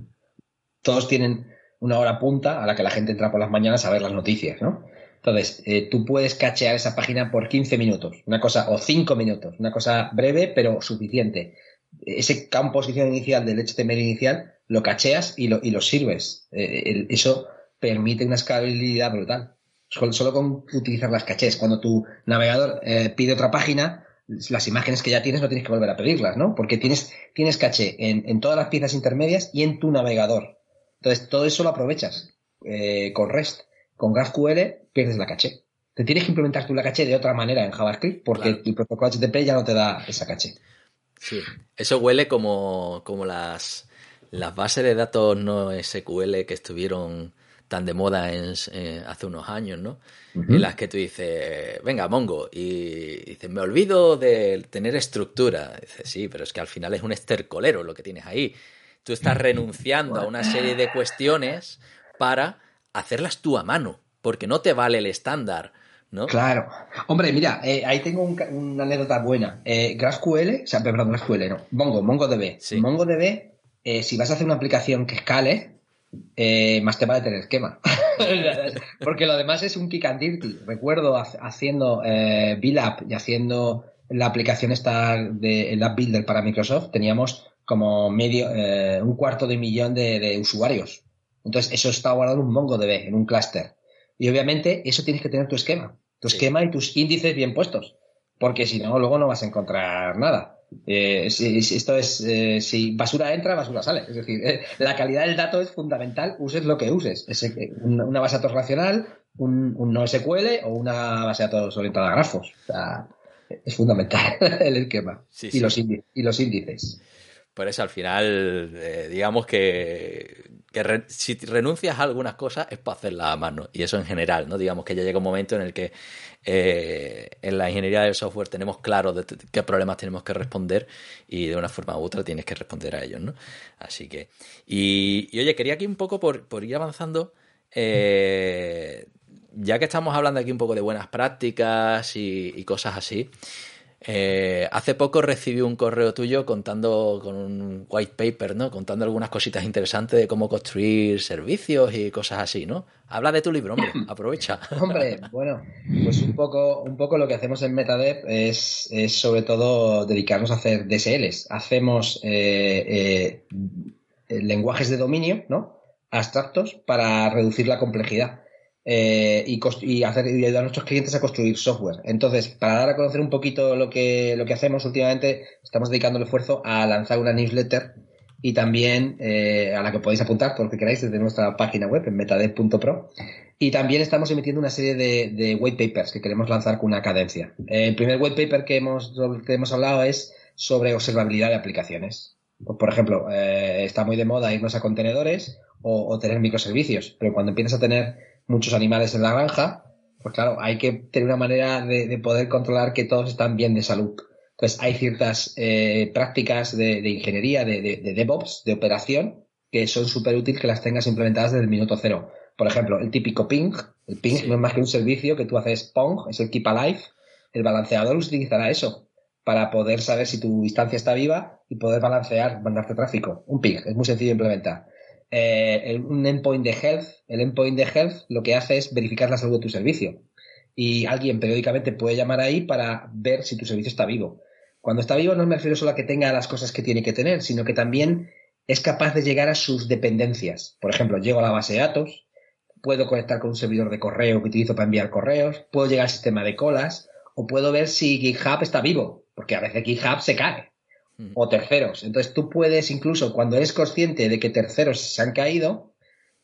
Todos tienen una hora punta a la que la gente entra por las mañanas a ver las noticias, ¿no? Entonces, eh, tú puedes cachear esa página por 15 minutos, una cosa, o 5 minutos, una cosa breve pero suficiente. Ese campo posición inicial del HTML inicial lo cacheas y lo, y lo sirves. Eh, el, eso permite una escalabilidad brutal. Solo, solo, con utilizar las cachés. Cuando tu navegador eh, pide otra página, las imágenes que ya tienes no tienes que volver a pedirlas, ¿no? Porque tienes, tienes caché en, en todas las piezas intermedias y en tu navegador. Entonces, todo eso lo aprovechas eh, con REST. Con GraphQL pierdes la caché. Te tienes que implementar tú la caché de otra manera en JavaScript porque claro. el protocolo HTTP ya no te da esa caché. Sí, eso huele como, como las, las bases de datos no SQL que estuvieron tan de moda en, eh, hace unos años, ¿no? Uh -huh. En las que tú dices, venga, Mongo, y dices, me olvido de tener estructura. Dices, sí, pero es que al final es un estercolero lo que tienes ahí tú estás renunciando a una serie de cuestiones para hacerlas tú a mano, porque no te vale el estándar. ¿No? Claro. Hombre, mira, eh, ahí tengo un, una anécdota buena. Eh, GraphQL, o sea, perdón, GraphQL, no. Mongo, MongoDB. Sí. MongoDB, eh, si vas a hacer una aplicación que escale, eh, más te vale tener esquema. <laughs> Porque lo demás es un kick and dirty. Recuerdo haciendo eh, BillApp y haciendo la aplicación esta de App Builder para Microsoft, teníamos como medio, eh, un cuarto de millón de, de, usuarios. Entonces, eso está guardado en un MongoDB, en un clúster. Y obviamente, eso tienes que tener tu esquema. Tu sí. esquema y tus índices bien puestos. Porque si no, luego no vas a encontrar nada. Eh, si, si esto es, eh, si basura entra, basura sale. Es decir, eh, la calidad del dato es fundamental, uses lo que uses. Es una, una base de datos relacional, un, un no SQL o una base de datos orientada a grafos. O sea, es fundamental <laughs> el esquema. Sí, y, los índices, y los índices. Por eso al final, eh, digamos que, si renuncias a algunas cosas es para hacerlas a mano. Y eso en general, ¿no? Digamos que ya llega un momento en el que eh, en la ingeniería del software tenemos claro de qué problemas tenemos que responder y de una forma u otra tienes que responder a ellos, ¿no? Así que. Y, y oye, quería aquí un poco por, ir avanzando. Eh, ya que estamos hablando aquí un poco de buenas prácticas y cosas así. Eh, hace poco recibí un correo tuyo contando con un white paper, ¿no? Contando algunas cositas interesantes de cómo construir servicios y cosas así, ¿no? Habla de tu libro, hombre, <clears throat> aprovecha. hombre, bueno, pues un poco, un poco lo que hacemos en MetaDev es, es sobre todo dedicarnos a hacer DSLs. Hacemos eh, eh, lenguajes de dominio, ¿no? Abstractos para reducir la complejidad eh, y, hacer, y ayudar a nuestros clientes a construir software. Entonces, para dar a conocer un poquito lo que, lo que hacemos últimamente, estamos dedicando el esfuerzo a lanzar una newsletter y también eh, a la que podéis apuntar todo lo que queráis desde nuestra página web en metadev.pro. Y también estamos emitiendo una serie de, de, white papers que queremos lanzar con una cadencia. Eh, el primer white paper que hemos, que hemos hablado es sobre observabilidad de aplicaciones. Por ejemplo, eh, está muy de moda irnos a contenedores o tener microservicios, pero cuando empiezas a tener muchos animales en la granja, pues claro, hay que tener una manera de, de poder controlar que todos están bien de salud. Entonces, hay ciertas eh, prácticas de, de ingeniería, de, de, DevOps, de operación, que son súper útiles que las tengas implementadas desde el minuto cero. Por ejemplo, el típico ping, El ping no es más que un servicio que tú haces Pong, es el Keep Alive. El balanceador utilizará eso para poder saber si tu instancia está viva y poder balancear, mandarte tráfico. Un ping, es muy sencillo de implementar. Eh, un endpoint de health, el endpoint de health lo que hace es verificar la salud de tu servicio. Y alguien periódicamente puede llamar ahí para ver si tu servicio está vivo. Cuando está vivo no me refiero solo a que tenga las cosas que tiene que tener, sino que también es capaz de llegar a sus dependencias. Por ejemplo, llego a la base de datos, puedo conectar con un servidor de correo que utilizo para enviar correos, puedo llegar al sistema de colas, o puedo ver si GitHub está vivo, porque a veces GitHub se cae, o terceros. Entonces tú puedes incluso, cuando eres consciente de que terceros se han caído,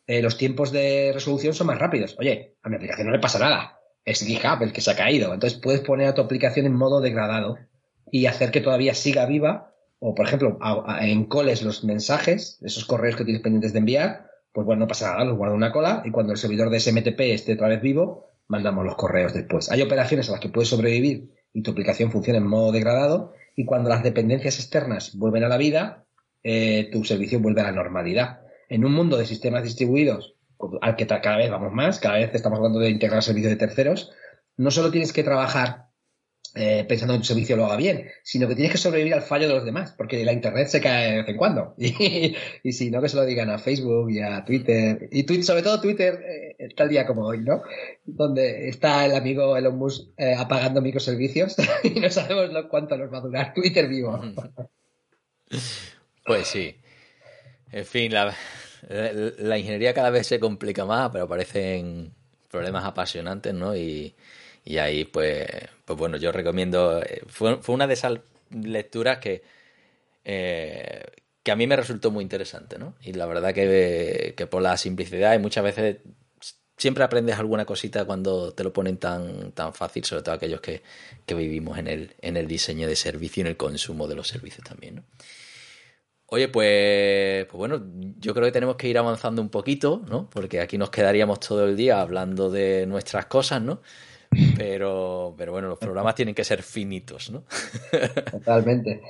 eh, los tiempos de resolución son más rápidos. Oye, a mi aplicación no le pasa nada, es GitHub el que se ha caído. Entonces puedes poner a tu aplicación en modo degradado y hacer que todavía siga viva, o por ejemplo, en coles los mensajes, esos correos que tienes pendientes de enviar, pues bueno, no pasa nada, los guardo en una cola y cuando el servidor de SMTP esté otra vez vivo, mandamos los correos después. Hay operaciones a las que puedes sobrevivir y tu aplicación funciona en modo degradado y cuando las dependencias externas vuelven a la vida, eh, tu servicio vuelve a la normalidad. En un mundo de sistemas distribuidos, al que cada vez vamos más, cada vez estamos hablando de integrar servicios de terceros, no solo tienes que trabajar eh, pensando en tu servicio lo haga bien, sino que tienes que sobrevivir al fallo de los demás, porque la internet se cae de vez en cuando. <laughs> Y, si no, que se lo digan a Facebook y a Twitter. Y sobre todo Twitter, eh, tal día como hoy, ¿no? Donde está el amigo Elon Musk eh, apagando microservicios <laughs> y no sabemos cuánto nos va a durar Twitter vivo. <laughs> Pues sí. En fin, la, la ingeniería cada vez se complica más, pero parecen problemas apasionantes, ¿no? Y, y ahí, pues, pues bueno, yo recomiendo. Eh, fue, fue una de esas lecturas que, eh, que a mí me resultó muy interesante, ¿no? Y la verdad que, que por la simplicidad y muchas veces siempre aprendes alguna cosita cuando te lo ponen tan, tan fácil, sobre todo aquellos que, que vivimos en el, en el diseño de servicio y en el consumo de los servicios también, ¿no? Oye, pues, pues bueno, yo creo que tenemos que ir avanzando un poquito, ¿no? Porque aquí nos quedaríamos todo el día hablando de nuestras cosas, ¿no? Pero, pero bueno, los programas tienen que ser finitos, ¿no? Totalmente.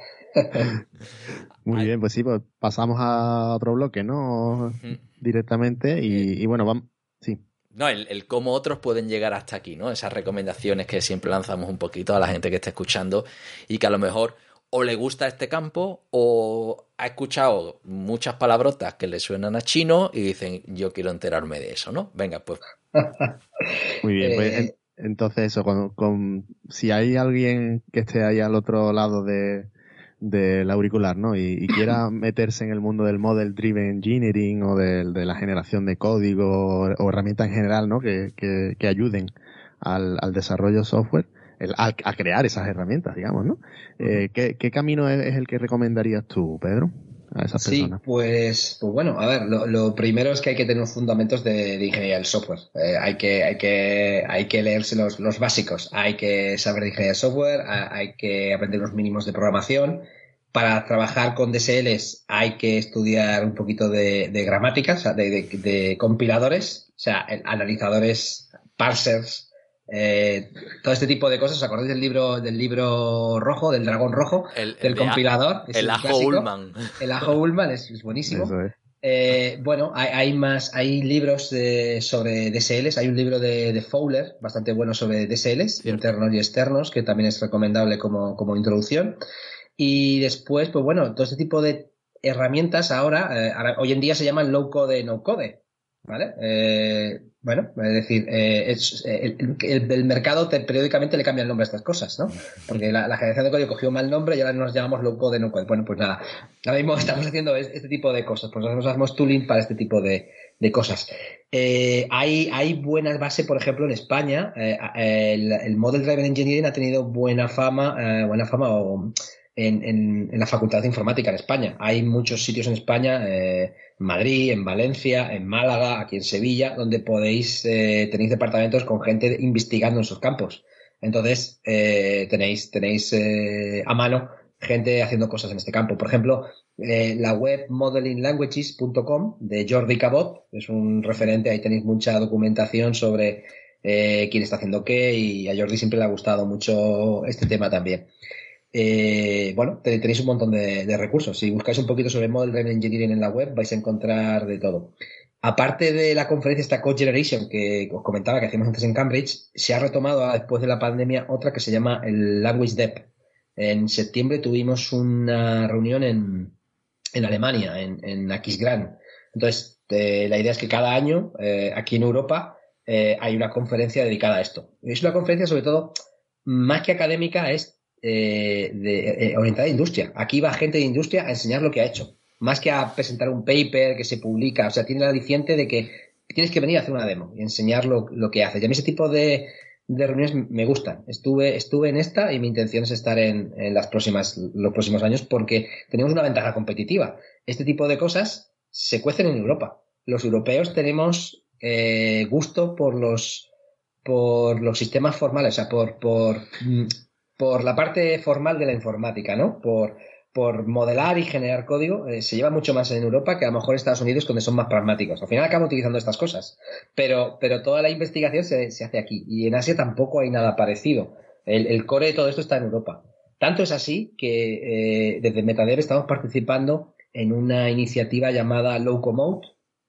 Muy bien, pues sí, pues pasamos a otro bloque, ¿no? Directamente y, bueno, vamos, sí. No, el, cómo otros pueden llegar hasta aquí, ¿no? Esas recomendaciones que siempre lanzamos un poquito a la gente que está escuchando y que a lo mejor o le gusta este campo o ha escuchado muchas palabrotas que le suenan a chino y dicen, yo quiero enterarme de eso, ¿no? Venga, pues. Muy bien, pues eh, entonces, eso, con, si hay alguien que esté ahí al otro lado de, del auricular, ¿no? Y, quiera <laughs> meterse en el mundo del model driven engineering o de, la generación de código o, herramientas en general, ¿no? Que, que, ayuden al, al desarrollo software, el, a, crear esas herramientas, digamos, ¿no? Eh, ¿qué, ¿qué, camino es, el que recomendarías tú, Pedro? Sí, Pues, pues bueno, a ver, lo, primero es que hay que tener fundamentos de, ingeniería del software. Eh, hay, que, hay, que, hay que leerse los, los básicos, hay que saber de ingeniería del software, hay que aprender los mínimos de programación. Para trabajar con DSLs hay que estudiar un poquito de, de gramática, o sea, de, de compiladores, o sea, analizadores, parsers, eh, todo este tipo de cosas. ¿Os acordáis del libro, del libro rojo, del dragón rojo, del compilador? el, Ajo Ullman. <laughs> El Ajo Ullman es, buenísimo. Eh, bueno, hay, más, hay libros sobre DSLs. Hay un libro de, Fowler bastante bueno sobre DSLs, internos y externos, que también es recomendable como, como introducción. Y después, pues bueno, todo este tipo de herramientas ahora, eh, hoy en día se llaman low code, no code. ¿Vale? Eh, bueno, es decir, eh, es, eh, el, mercado periódicamente le cambia el nombre a estas cosas, ¿no? Porque la, generación de código cogió mal nombre y ahora nos llamamos low code, no code. Bueno, pues nada, ahora mismo <laughs> estamos haciendo este tipo de cosas, pues nosotros hacemos tooling para este tipo de, cosas. hay, hay buenas bases, por ejemplo, en España, el, el, Model Driven Engineering ha tenido buena fama, buena fama o en, en, la Facultad de Informática en España. Hay muchos sitios en España, eh, en Madrid, en Valencia, en Málaga, aquí en Sevilla, donde podéis, eh, tenéis departamentos con gente investigando en sus campos. Entonces, eh, tenéis, tenéis eh, a mano gente haciendo cosas en este campo. Por ejemplo, eh, la web modelinglanguages.com de Jordi Cabot es un referente, ahí tenéis mucha documentación sobre eh, quién está haciendo qué y a Jordi siempre le ha gustado mucho este tema también. Eh, bueno, tenéis un montón de, recursos. Si buscáis un poquito sobre Model Driven Engineering en la web, vais a encontrar de todo. aparte de la conferencia esta Code Generation que os comentaba que hacíamos antes en Cambridge, se ha retomado después de la pandemia otra que se llama el Language Depth. En septiembre tuvimos una reunión en, en Alemania, en, en Aquisgrán. Entonces, eh, la idea es que cada año, eh, aquí en Europa, hay una conferencia dedicada a esto. Es una conferencia, sobre todo, más que académica, es de, orientada a industria. Aquí va gente de industria a enseñar lo que ha hecho. Más que a presentar un paper que se publica. O sea, tiene la aliciente de que tienes que venir a hacer una demo y enseñar lo, lo que haces. Y a mí ese tipo de, de reuniones me gustan. Estuve, estuve en esta y mi intención es estar en, en, las próximas, los próximos años porque tenemos una ventaja competitiva. Este tipo de cosas se cuecen en Europa. Los europeos tenemos eh, gusto por los, por los sistemas formales, o sea, por, por, mm, por la parte formal de la informática, ¿no? Por, por modelar y generar código eh, se lleva mucho más en Europa que a lo mejor en Estados Unidos donde son más pragmáticos. Al final acaban utilizando estas cosas, pero, pero toda la investigación se, se hace aquí y en Asia tampoco hay nada parecido. El, el, core de todo esto está en Europa. Tanto es así que eh, desde Metadev estamos participando en una iniciativa llamada Locomote,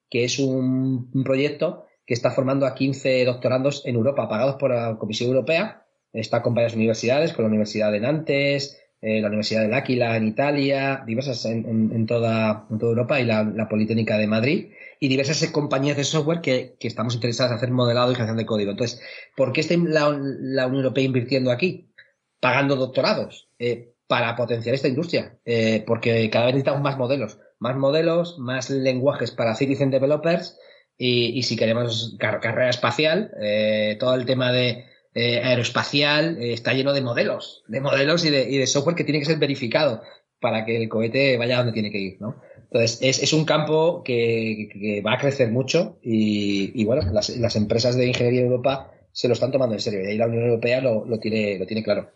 que es un, un proyecto que está formando a 15 doctorandos en Europa, pagados por la Comisión Europea. Está con varias universidades, con la Universidad de Nantes, eh, la Universidad del Áquila en Italia, diversas en, toda, toda Europa y la, Politécnica de Madrid y diversas compañías de software que, que, estamos interesadas en hacer modelado y generación de código. Entonces, ¿por qué está la, la Unión Europea invirtiendo aquí? Pagando doctorados eh, para potenciar esta industria, eh, porque cada vez necesitamos más modelos, más modelos, más lenguajes para citizen developers y, y si queremos car carrera espacial, eh, todo el tema de eh, aeroespacial eh, está lleno de modelos, de modelos y de, y de, software que tiene que ser verificado para que el cohete vaya donde tiene que ir, ¿no? Entonces, es, es un campo que, va a crecer mucho y, bueno, las, las, empresas de ingeniería en Europa se lo están tomando en serio y ahí la Unión Europea lo, lo tiene, lo tiene claro.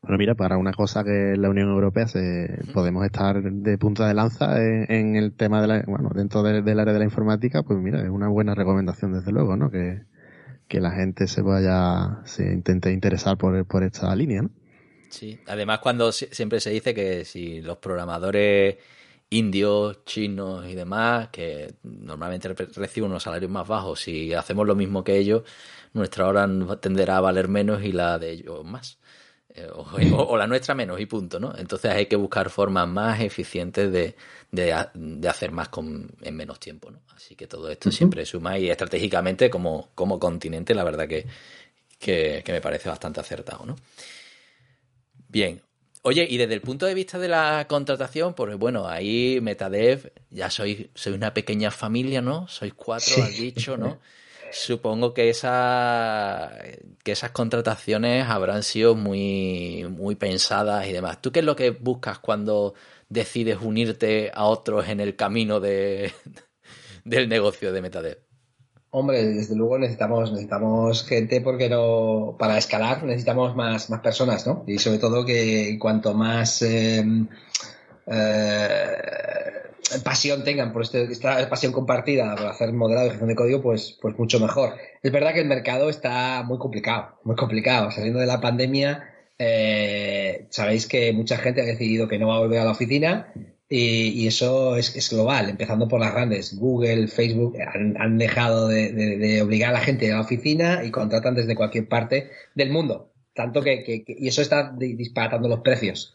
Bueno, mira, para una cosa que la Unión Europea se, podemos estar de punta de lanza en, en el tema de la, bueno, dentro de, del área de la informática, pues mira, es una buena recomendación desde luego, ¿no? Que, que la gente se vaya, se intente interesar por, por esta línea, ¿no? Sí, además cuando siempre se dice que si los programadores indios, chinos y demás, que normalmente reciben unos salarios más bajos, si hacemos lo mismo que ellos, nuestra hora tenderá a valer menos y la de ellos más. Eh, o, <laughs> o, la nuestra menos y punto, ¿no? Entonces hay que buscar formas más eficientes de, de, de hacer más con, en menos tiempo, ¿no? Así que todo esto uh -huh. siempre suma y estratégicamente como, como continente la verdad que, que, que, me parece bastante acertado, ¿no? Bien. Oye, y desde el punto de vista de la contratación, pues bueno, ahí Metadev, ya sois, sois una pequeña familia, ¿no? Sois cuatro, sí. has dicho, ¿no? <laughs> supongo que esa que esas contrataciones habrán sido muy muy pensadas y demás. ¿Tú qué es lo que buscas cuando decides unirte a otros en el camino de <laughs> del negocio de Metadev? Hombre, desde luego necesitamos necesitamos gente porque no para escalar necesitamos más más personas, ¿no? Y sobre todo que cuanto más eh, eh, pasión tengan por este, esta pasión compartida por hacer modelado y gestión de código, pues, pues mucho mejor. Es verdad que el mercado está muy complicado, muy complicado. Saliendo de la pandemia, eh, sabéis que mucha gente ha decidido que no va a volver a la oficina y, eso es, global, empezando por las grandes. Google, Facebook han, dejado de, obligar a la gente a la oficina y contratan desde cualquier parte del mundo. Tanto que y eso está disparatando los precios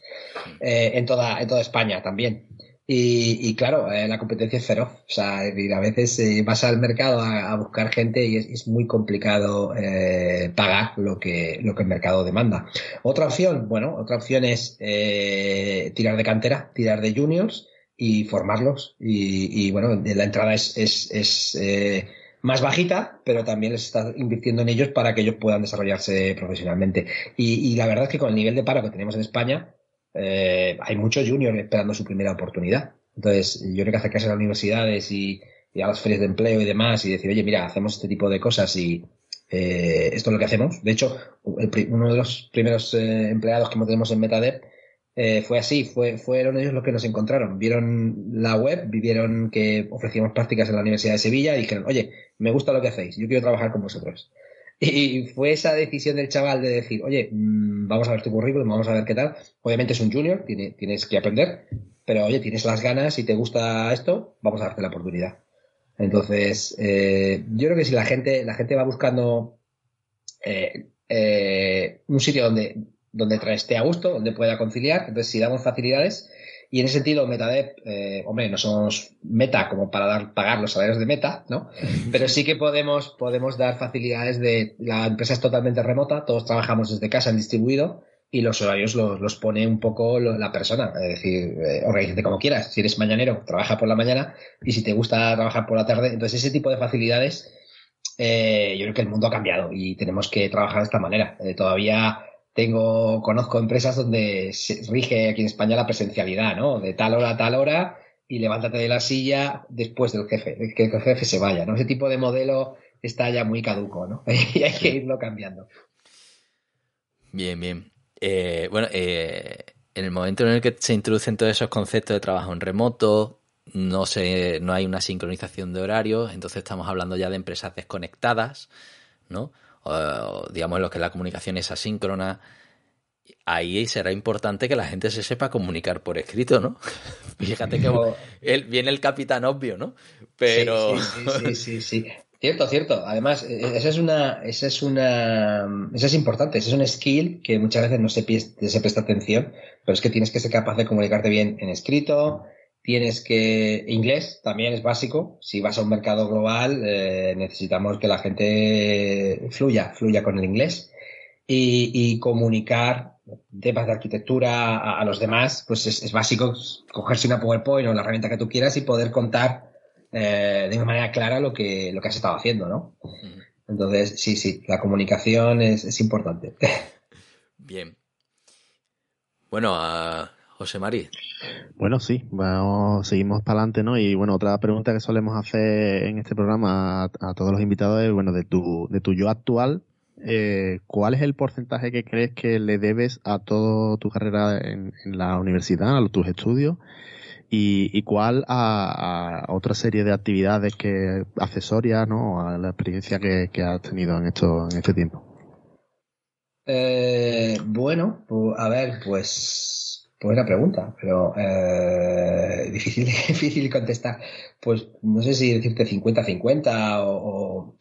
eh, en, toda, en toda España también. Y, y, claro, eh, la competencia es feroz. O sea, a veces eh, vas al mercado a, buscar gente y es, es muy complicado eh, pagar lo que, lo que el mercado demanda. Otra opción, bueno, otra opción es eh, tirar de cantera, tirar de juniors y formarlos. Y, y bueno, la entrada es, es, es eh, más bajita, pero también les está invirtiendo en ellos para que ellos puedan desarrollarse profesionalmente. Y, y la verdad es que con el nivel de paro que tenemos en España, eh, hay muchos juniors esperando su primera oportunidad. Entonces, yo creo que acercarse a las universidades y, a las ferias de empleo y demás y decir, oye, mira, hacemos este tipo de cosas y eh, esto es lo que hacemos. De hecho, el, uno de los primeros eh, empleados que tenemos en Metadev eh, fue así, fue, fueron ellos los que nos encontraron. Vieron la web, vieron que ofrecíamos prácticas en la Universidad de Sevilla y dijeron, oye, me gusta lo que hacéis, yo quiero trabajar con vosotros. Y fue esa decisión del chaval de decir, oye, mmm, vamos a ver tu currículum, vamos a ver qué tal. Obviamente es un junior, tiene, tienes que aprender, pero oye, tienes las ganas y te gusta esto, vamos a darte la oportunidad. Entonces, eh, yo creo que si la gente, la gente va buscando eh, eh, un sitio donde, donde esté a gusto, donde pueda conciliar, entonces si damos facilidades, y en ese sentido, MetaDev, eh, hombre, no somos meta como para dar, pagar los salarios de meta, ¿no? <laughs> Pero sí que podemos, podemos dar facilidades de, la empresa es totalmente remota, todos trabajamos desde casa en distribuido, y los horarios los, los pone un poco la persona. Es decir, eh, organízate como quieras. Si eres mañanero, trabaja por la mañana y si te gusta trabajar por la tarde. Entonces, ese tipo de facilidades, eh, yo creo que el mundo ha cambiado y tenemos que trabajar de esta manera. Eh, todavía tengo, conozco empresas donde se rige aquí en España la presencialidad, ¿no? De tal hora a tal hora y levántate de la silla después del jefe, que el jefe se vaya, ¿no? Ese tipo de modelo está ya muy caduco, ¿no? <laughs> y hay que irlo cambiando. Bien, bien. Eh, bueno, eh, en el momento en el que se introducen todos esos conceptos de trabajo en remoto, no, se, no hay una sincronización de horarios, entonces estamos hablando ya de empresas desconectadas, ¿no? O, digamos, en lo que la comunicación es asíncrona. Ahí será importante que la gente se sepa comunicar por escrito, ¿no? <laughs> Fíjate que viene el capitán obvio, ¿no? Pero. sí, sí, sí, sí. Cierto, cierto. Además, e, e, esa es una, esa es una, esa es importante. Ese es un skill que muchas veces no se, se presta atención, pero es que tienes que ser capaz de comunicarte bien en escrito. Tienes que, inglés también es básico. Si vas a un mercado global, eh, necesitamos que la gente fluya, fluya con el inglés. Y, comunicar temas de arquitectura a, a los demás, pues es, es, básico cogerse una PowerPoint o la herramienta que tú quieras y poder contar eh, de una manera clara lo que, lo que has estado haciendo, ¿no? Entonces, sí, sí, la comunicación es, importante. <laughs> Bien. Bueno, a José Mari. Bueno, sí, vamos, seguimos para adelante, ¿no? Y bueno, otra pregunta que solemos hacer en este programa a, todos los invitados es, bueno, de tu, de tu yo actual, eh, ¿cuál es el porcentaje que crees que le debes a toda tu carrera en, en la universidad, a tus estudios? y, cuál a, otra serie de actividades que accesorias ¿no? a la experiencia que, has tenido en esto en este tiempo. Eh, bueno, pues, a ver, pues buena pregunta, pero eh, difícil, <laughs> difícil contestar. Pues no sé si decirte 50-50 o,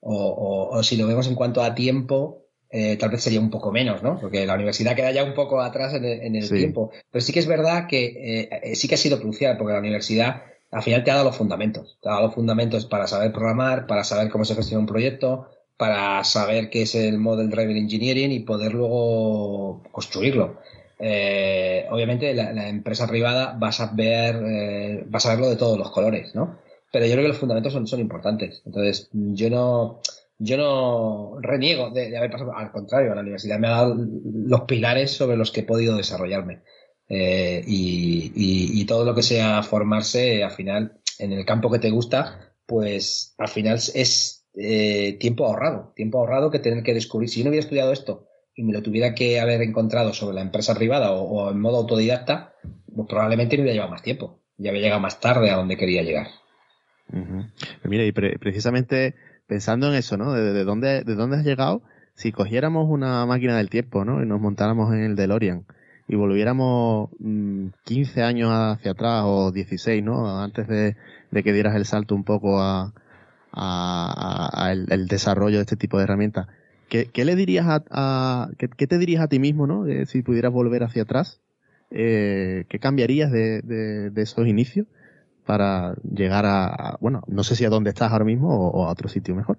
o, o, si lo vemos en cuanto a tiempo, eh, tal vez sería un poco menos, ¿no? Porque la universidad queda ya un poco atrás en el, tiempo. Pero sí que es verdad que eh, sí que ha sido crucial, porque la universidad al final te ha dado los fundamentos. Te ha dado los fundamentos para saber programar, para saber cómo se gestiona un proyecto, para saber qué es el Model Driven Engineering y poder luego construirlo. Eh, obviamente la, empresa privada vas a ver, vas a verlo de todos los colores, ¿no? Pero yo creo que los fundamentos son, importantes. Entonces, yo no, yo no reniego de, haber pasado, al contrario, la universidad me ha dado los pilares sobre los que he podido desarrollarme. Eh, y, todo lo que sea formarse, al final, en el campo que te gusta, pues al final es eh, tiempo ahorrado, tiempo ahorrado que tener que descubrir. Si yo no hubiera estudiado esto y me lo tuviera que haber encontrado sobre la empresa privada o, en modo autodidacta, pues probablemente me hubiera llevado más tiempo. Ya había llegado más tarde a donde quería llegar. Mira, y precisamente pensando en eso, ¿no? De, dónde, de dónde has llegado, si cogiéramos una máquina del tiempo, ¿no? Y nos montáramos en el DeLorean y volviéramos 15 mm, años hacia atrás o 16, ¿no? Antes de, que dieras el salto un poco a, a, el, desarrollo de este tipo de herramientas. ¿Qué, le dirías a, qué, te dirías a ti mismo, ¿no? si pudieras volver hacia atrás, eh, ¿qué cambiarías de, esos inicios? para llegar a, bueno, no sé si a dónde estás ahora mismo o, a otro sitio mejor.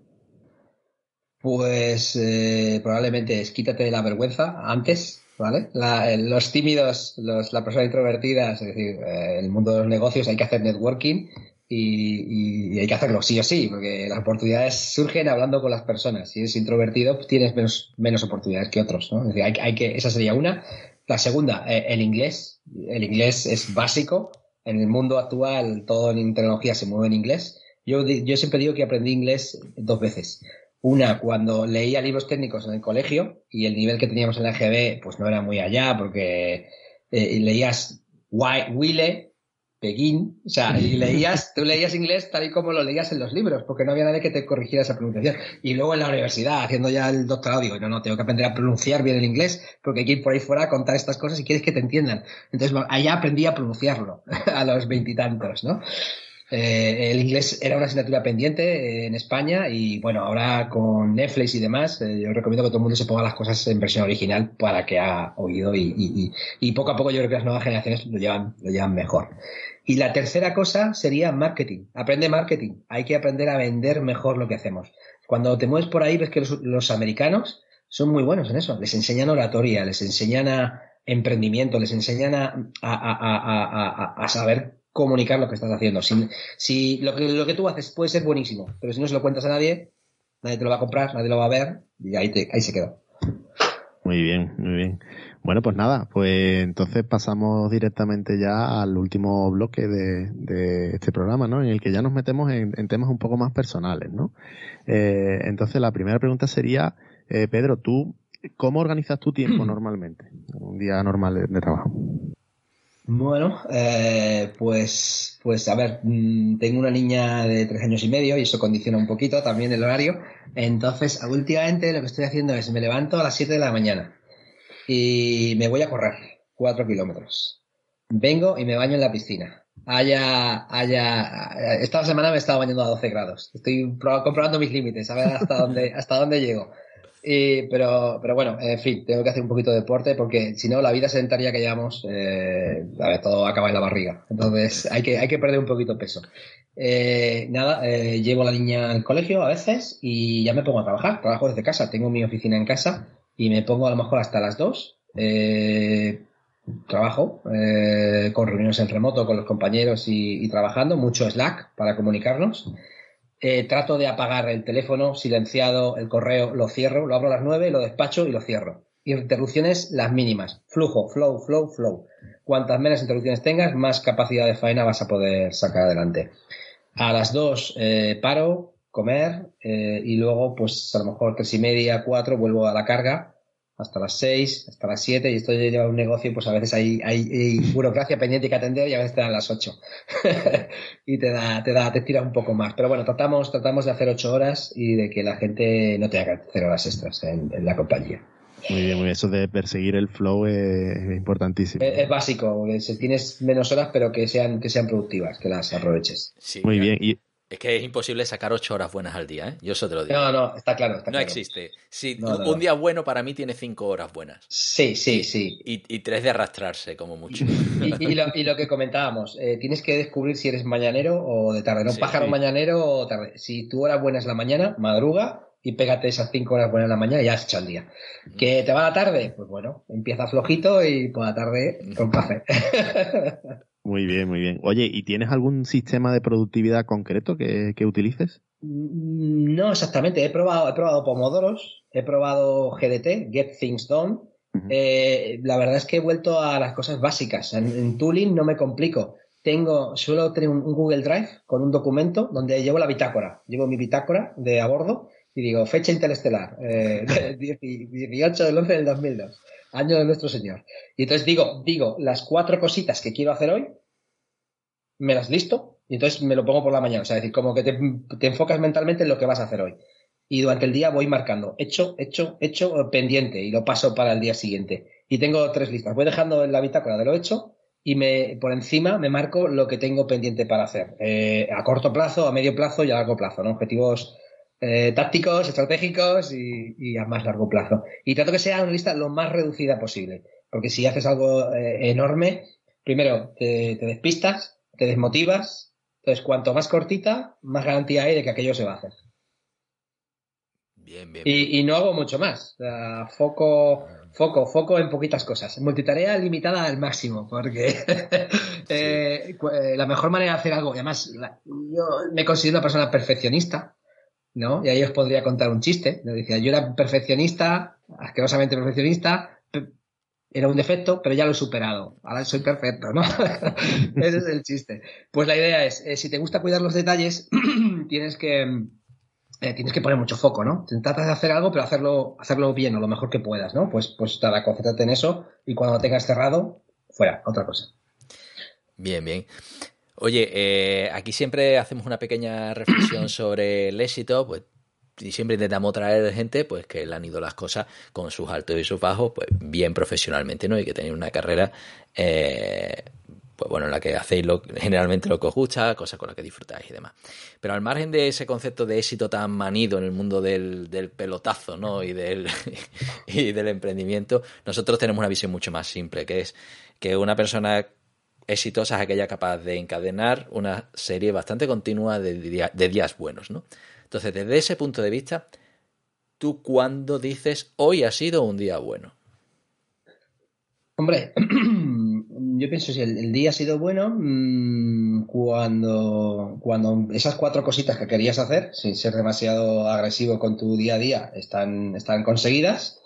Pues eh, probablemente es quítate la vergüenza antes, ¿vale? los tímidos, los, la persona introvertida, es decir, eh, el mundo de los negocios hay que hacer networking y, hay que hacerlo sí o sí, porque las oportunidades surgen hablando con las personas. Si eres introvertido, pues tienes menos, menos oportunidades que otros, ¿no? Hay, que, esa sería una. La segunda, eh, el inglés. El inglés es básico en el mundo actual todo en tecnología se mueve en inglés. Yo, yo siempre digo que aprendí inglés dos veces. Una, cuando leía libros técnicos en el colegio y el nivel que teníamos en la EGB pues no era muy allá porque eh, leías Wille Pekín, o sea, y <laughs> leías, tú leías inglés tal y como lo leías en los libros, porque no había nadie que te corrigiera esa pronunciación. Y luego en la universidad, haciendo ya el doctorado, digo, no, no, tengo que aprender a pronunciar bien el inglés, porque hay que ir por ahí fuera a contar estas cosas y quieres que te entiendan. Entonces, allá aprendí a pronunciarlo, <laughs> a los veintitantos, ¿no? Eh, el inglés era una asignatura pendiente eh, en España y bueno, ahora con Netflix y demás, eh, yo recomiendo que todo el mundo se ponga las cosas en versión original para que haga oído y, y, poco a poco yo creo que las nuevas generaciones lo llevan, lo llevan mejor. Y la tercera cosa sería marketing. Aprende marketing. Hay que aprender a vender mejor lo que hacemos. Cuando te mueves por ahí ves que los, americanos son muy buenos en eso. Les enseñan oratoria, les enseñan a emprendimiento, les enseñan a, saber comunicar lo que estás haciendo. Si, lo, que, lo que tú haces puede ser buenísimo, pero si no se lo cuentas a nadie, nadie te lo va a comprar, nadie lo va a ver y ahí, ahí se quedó. Muy bien, muy bien. Bueno, pues nada, pues entonces pasamos directamente ya al último bloque de, de este programa, ¿no? En el que ya nos metemos en, temas un poco más personales, ¿no? Eh, entonces la primera pregunta sería, eh, Pedro, ¿tú cómo organizas tu tiempo <clears throat> normalmente? Un día normal de trabajo. Bueno, eh, pues, pues a ver, mm, tengo una niña de tres años y medio y eso condiciona un poquito también el horario. Entonces, últimamente lo que estoy haciendo es me levanto a las 7 de la mañana y me voy a correr cuatro kilómetros. Vengo y me baño en la piscina. Haya, haya, esta semana me he estado bañando a 12 grados. Estoy comprobando mis límites, a ver hasta <laughs> dónde, hasta dónde llego pero, pero bueno, en fin, tengo que hacer un poquito de deporte porque si no, la vida sedentaria que llevamos, eh, a ver, todo acaba en la barriga. Entonces hay que, hay que perder un poquito de peso. Eh, nada, eh, llevo a la niña al colegio a veces y ya me pongo a trabajar. Trabajo desde casa, tengo mi oficina en casa y me pongo a lo mejor hasta las dos. trabajo con reuniones en remoto con los compañeros y, y trabajando, mucho Slack para comunicarnos. Eh, trato de apagar el teléfono silenciado, el correo, lo cierro, lo abro a las 9, lo despacho y lo cierro. Interrupciones las mínimas. Flujo, flow, flow, flow. Cuantas menos interrupciones tengas, más capacidad de faena vas a poder sacar adelante. A las 2 eh, paro, comer eh, y luego pues a lo mejor tres y media, cuatro vuelvo a la carga hasta las 6, hasta las 7 y esto lleva un negocio, pues a veces hay, hay, burocracia pendiente que atender y a veces te dan las 8 <laughs> y te da, te da, te tira un poco más. Pero bueno, tratamos, tratamos de hacer 8 horas y de que la gente no tenga que hacer horas extras en, la compañía. Muy bien, muy bien. Eso de perseguir el flow es, importantísimo. Es, básico, si tienes menos horas, pero que sean, que sean productivas, que las aproveches. muy bien. Es que es imposible sacar ocho horas buenas al día, ¿eh? Yo eso te lo digo. No, no, está claro. no existe. Si un día bueno para mí tiene cinco horas buenas. Sí, sí, sí. Y, tres de arrastrarse, como mucho. Y, lo, que comentábamos, eh, tienes que descubrir si eres mañanero o de tarde. No pájaro mañanero o tarde. Si tu hora buena es la mañana, madruga y pégate esas cinco horas buenas en la mañana y ya has hecho el día. ¿Que te va la tarde? Pues bueno, empieza flojito y por la tarde con café. <laughs> Muy bien, muy bien. Oye, ¿y tienes algún sistema de productividad concreto que, utilices? Mm, no exactamente. He probado, he probado Pomodoros, he probado GDT, Get Things Done. Eh, la verdad es que he vuelto a las cosas básicas. En, Tooling no me complico. Tengo, suelo tener un, Google Drive con un documento donde llevo la bitácora. Llevo mi bitácora de a bordo y digo, fecha interestelar, eh, <laughs> 18 del 11 del 2002 año de nuestro Señor. Y entonces digo, digo las cuatro cositas que quiero hacer hoy, me las listo y entonces me lo pongo por la mañana. O sea, es decir, como que te, enfocas mentalmente en lo que vas a hacer hoy. Y durante el día voy marcando hecho, hecho, hecho, pendiente y lo paso para el día siguiente. Y tengo tres listas. Voy dejando en la bitácora de lo hecho y me, por encima me marco lo que tengo pendiente para hacer. Eh, a corto plazo, a medio plazo y a largo plazo, ¿no? Objetivos eh, tácticos, estratégicos y, a más largo plazo. Y trato que sea una lista lo más reducida posible, porque si haces algo eh, enorme, primero te, despistas, te desmotivas, entonces cuanto más cortita, más garantía hay de que aquello se va a hacer. Bien, bien. Y, no hago mucho más. foco, foco, foco en poquitas cosas. Multitarea limitada al máximo, porque <laughs> eh, la mejor manera de hacer algo, además, yo me considero una persona perfeccionista, ¿no? Y ahí os podría contar un chiste. Decía, yo era perfeccionista, asquerosamente perfeccionista, era un defecto, pero ya lo he superado. Ahora soy perfecto, ¿no? <laughs> Ese es el chiste. Pues la idea es, eh, si te gusta cuidar los detalles, <clears throat> tienes que eh, tienes que poner mucho foco, ¿no? Tratas de hacer algo, pero hacerlo, hacerlo bien o lo mejor que puedas, ¿no? Pues, pues nada, concéntrate en eso y cuando lo tengas cerrado, fuera, otra cosa. Bien, bien. Oye, eh, aquí siempre hacemos una pequeña reflexión <clears throat> sobre el éxito, pues y siempre intentamos traer gente pues que le han ido las cosas con sus altos y sus bajos pues bien profesionalmente no y que tener una carrera eh, pues bueno, en la que hacéis lo, generalmente lo que os gusta, cosas con las que disfrutáis y demás. Pero al margen de ese concepto de éxito tan manido en el mundo del, del pelotazo ¿no? y, del, <laughs> y del emprendimiento, nosotros tenemos una visión mucho más simple, que es que una persona exitosa es aquella capaz de encadenar una serie bastante continua de, días buenos. ¿no? Entonces, desde ese punto de vista, ¿tú cuándo dices hoy ha sido un día bueno? Hombre, <clears throat> yo pienso si el, día ha sido bueno mm, cuando, cuando esas cuatro cositas que querías hacer, sin ser demasiado agresivo con tu día a día, están, están conseguidas.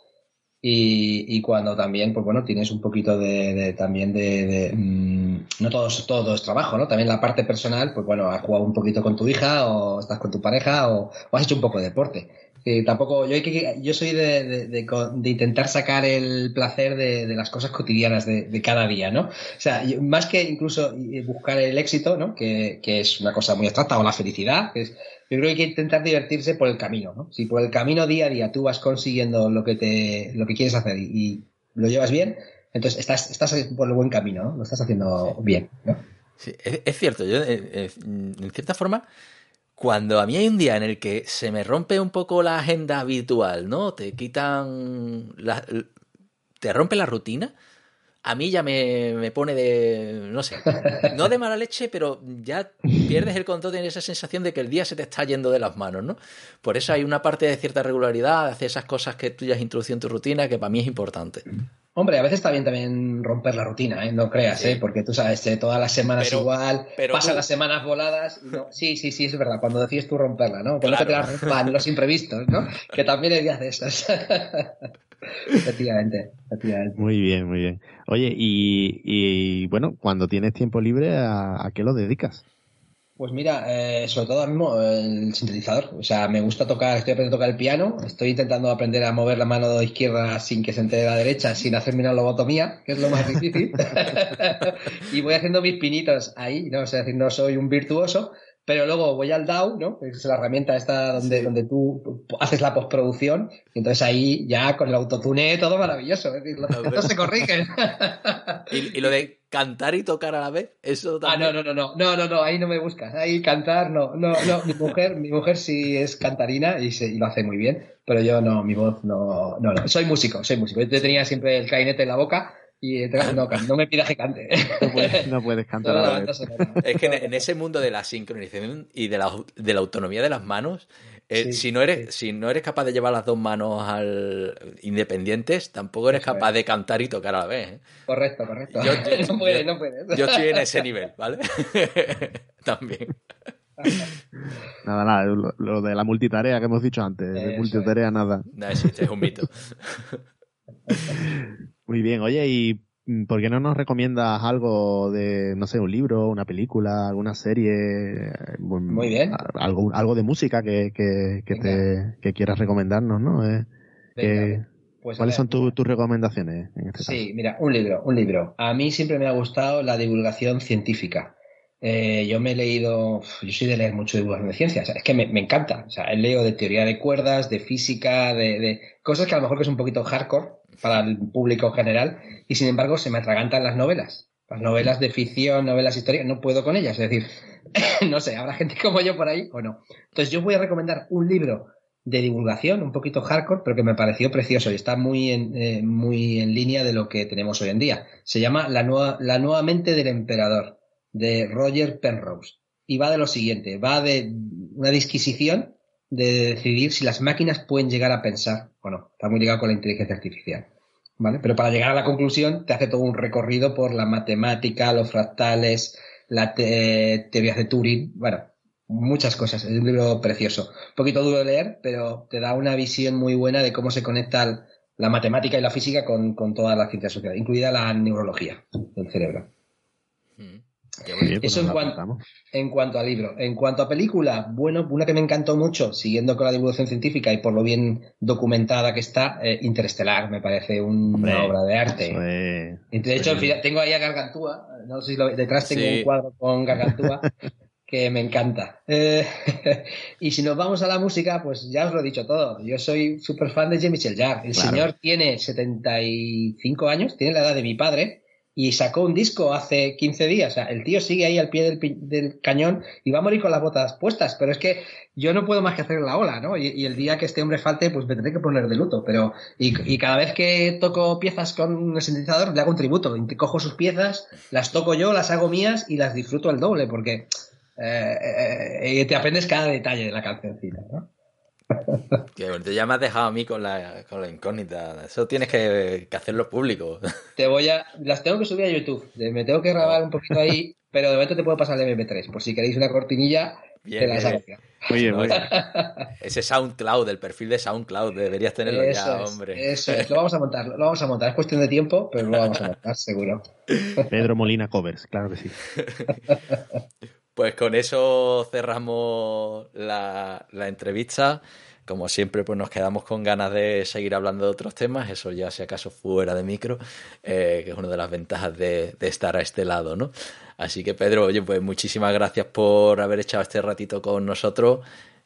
Y, cuando también, pues bueno, tienes un poquito de, también de, mm, no todo, todo es trabajo, ¿no? También la parte personal, pues bueno, has jugado un poquito con tu hija o estás con tu pareja o has hecho un poco de deporte tampoco, yo, yo soy de, de, intentar sacar el placer de, las cosas cotidianas de, cada día, ¿no? O sea, más que incluso buscar el éxito, ¿no? Que, es una cosa muy abstracta, o la felicidad, yo creo que hay que intentar divertirse por el camino, ¿no? Si por el camino día a día tú vas consiguiendo lo que te, lo que quieres hacer y, lo llevas bien, entonces estás, estás por el buen camino, ¿no? Lo estás haciendo bien, ¿no? Sí, es, cierto. Yo, eh, eh, en cierta forma, cuando a mí hay un día en el que se me rompe un poco la agenda habitual, ¿no? Te quitan. La, te rompe la rutina. A mí ya me, me, pone de. No sé. No de mala leche, pero ya pierdes el control, tienes esa sensación de que el día se te está yendo de las manos, ¿no? Por eso hay una parte de cierta regularidad, hacer esas cosas que tú ya has introducido en tu rutina, que para mí es importante. Hombre, a veces está bien también romper la rutina, ¿eh? no creas, ¿eh? porque tú sabes, eh, todas las semanas igual, pasan las semanas voladas. Sí, sí, sí, es verdad, cuando decides tú romperla, ¿no? Cuando te las los imprevistos, ¿no? <laughs> Que también hay días de esas. <laughs> efectivamente, efectivamente. Muy bien, muy bien. Oye, y, y bueno, cuando tienes tiempo libre, ¿a qué lo dedicas? Pues mira, eh, sobre todo ahora mismo el sintetizador. O sea, me gusta tocar, estoy aprendiendo a tocar el piano, estoy intentando aprender a mover la mano izquierda sin que se entere la derecha, sin hacerme una lobotomía, que es lo más difícil. <laughs> y voy haciendo mis pinitos ahí, ¿no? O sea, decir, no soy un virtuoso, pero luego voy al DAW, ¿no? Es la herramienta esta donde, donde tú haces la postproducción, y entonces ahí ya con el autotune todo maravilloso, es decir, los se corrigen. <laughs> ¿Y, lo de cantar y tocar a la vez, eso también. Ah, no, no, no, no, no, no, ahí no me buscas, ahí cantar, no, no, no, mi mujer, mi mujer sí es cantarina y, se, y lo hace muy bien, pero yo no, mi voz no, no, no, soy músico, soy músico, yo tenía siempre el clarinete en la boca, y no, no me pidas que cante. No puedes, cantar a la vez. Es que en, ese mundo de la sincronización y de la, de la autonomía de las manos, eh, si, no eres, si no eres capaz de llevar las dos manos al independientes, tampoco eres capaz de cantar y tocar a la vez. ¿eh? Correcto, correcto. Yo, <laughs> no puedes, no puedes. Yo estoy en ese nivel, ¿vale? <laughs> También. <laughs> Nada, nada, lo, de la multitarea que hemos dicho antes, de multitarea nada. No existe, es un mito. Muy bien, oye, ¿y por qué no nos recomiendas algo de, no sé, un libro, una película, alguna serie? Muy bien. Algo, algo de música que, que, que te, que quieras recomendarnos, ¿no? Eh, pues ¿Cuáles son tus recomendaciones en este Sí, mira, un libro, un libro. A mí siempre me ha gustado la divulgación científica. Eh, yo me he leído, yo soy de leer mucho divulgación de ciencias, es que me, me, encanta. O sea, he leído de teoría de cuerdas, de física, de, de, cosas que a lo mejor que es un poquito hardcore, para el público general y sin embargo se me atragantan las novelas. Las novelas de ficción, novelas históricas, no puedo con ellas. Es decir, <laughs> no sé, habrá gente como yo por ahí o no. Entonces yo voy a recomendar un libro de divulgación, un poquito hardcore, pero que me pareció precioso y está muy en, eh, muy en línea de lo que tenemos hoy en día. Se llama La nueva, La nueva mente del emperador, de Roger Penrose. Y va de lo siguiente, va de una disquisición de decidir si las máquinas pueden llegar a pensar o no. Está muy ligado con la inteligencia artificial. ¿Vale? Pero para llegar a la conclusión te hace todo un recorrido por la matemática, los fractales, la teoría de Turing, bueno, muchas cosas. Es un libro precioso. Un poquito duro de leer, pero te da una visión muy buena de cómo se conecta la matemática y la física con, con todas las ciencias sociales, incluida la neurología del cerebro. Mm. Pues Eso en cuanto, en cuanto a libro. En cuanto a película, bueno, una que me encantó mucho, siguiendo con la divulgación científica y por lo bien documentada que está, eh, Interestelar, me parece una obra de arte. de hecho, tengo ahí a Gargantúa, no sé si lo, detrás tengo un cuadro con Gargantúa. <laughs> que me encanta. Eh, <laughs> y si nos vamos a la música, pues ya os lo he dicho todo. Yo soy súper fan de Jean-Michel Jarre. El señor tiene 75 años, tiene la edad de mi padre, y sacó un disco hace 15 días. O sea, el tío sigue ahí al pie del, cañón y va a morir con las botas puestas. Pero es que yo no puedo más que hacer la ola, ¿no? Y, el día que este hombre falte, pues me tendré que poner de luto. Pero, y, cada vez que toco piezas con un sintetizador, le hago un tributo. Cojo sus piezas, las toco yo, las hago mías y las disfruto al doble, porque eh, eh, eh, te aprendes cada detalle de la cancioncita, ¿no? Que bueno, ya me has dejado a mí con la, con la incógnita. Eso tienes que, hacerlo público. Te voy a. Las tengo que subir a YouTube. Me tengo que grabar un poquito ahí, pero de momento te puedo pasar el MP3. Por si queréis una cortinilla, te la saco. Oye, oye. <laughs> Ese SoundCloud, el perfil de SoundCloud, deberías tenerlo ya, hombre. Eso es, lo vamos a montar, lo vamos a montar. Es cuestión de tiempo, pero lo vamos a montar, seguro. Pedro Molina Covers, claro que sí. <laughs> Pues con eso cerramos la, entrevista. Como siempre, pues nos quedamos con ganas de seguir hablando de otros temas, eso ya si acaso fuera de micro, eh, que es una de las ventajas de, estar a este lado, ¿no? Así que Pedro, oye, pues muchísimas gracias por haber echado este ratito con nosotros,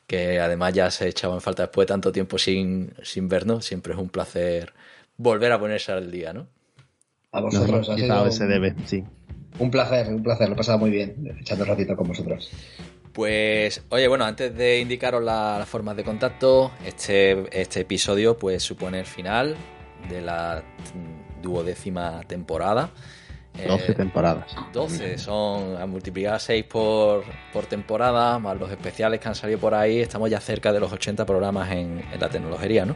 que además ya se echaba en falta después de tanto tiempo sin, sin vernos, siempre es un placer volver a ponerse al día, ¿no? A vosotros, no, se debe, sí. Un placer, un placer, lo he pasado muy bien echando un ratito con vosotros. Pues, oye, bueno, antes de indicaros las formas de contacto, este, este episodio pues supone el final de la duodécima temporada. 12 eh, temporadas. 12, son a multiplicar 6 por, por, temporada, más los especiales que han salido por ahí, estamos ya cerca de los 80 programas en, en la tecnología, ¿no?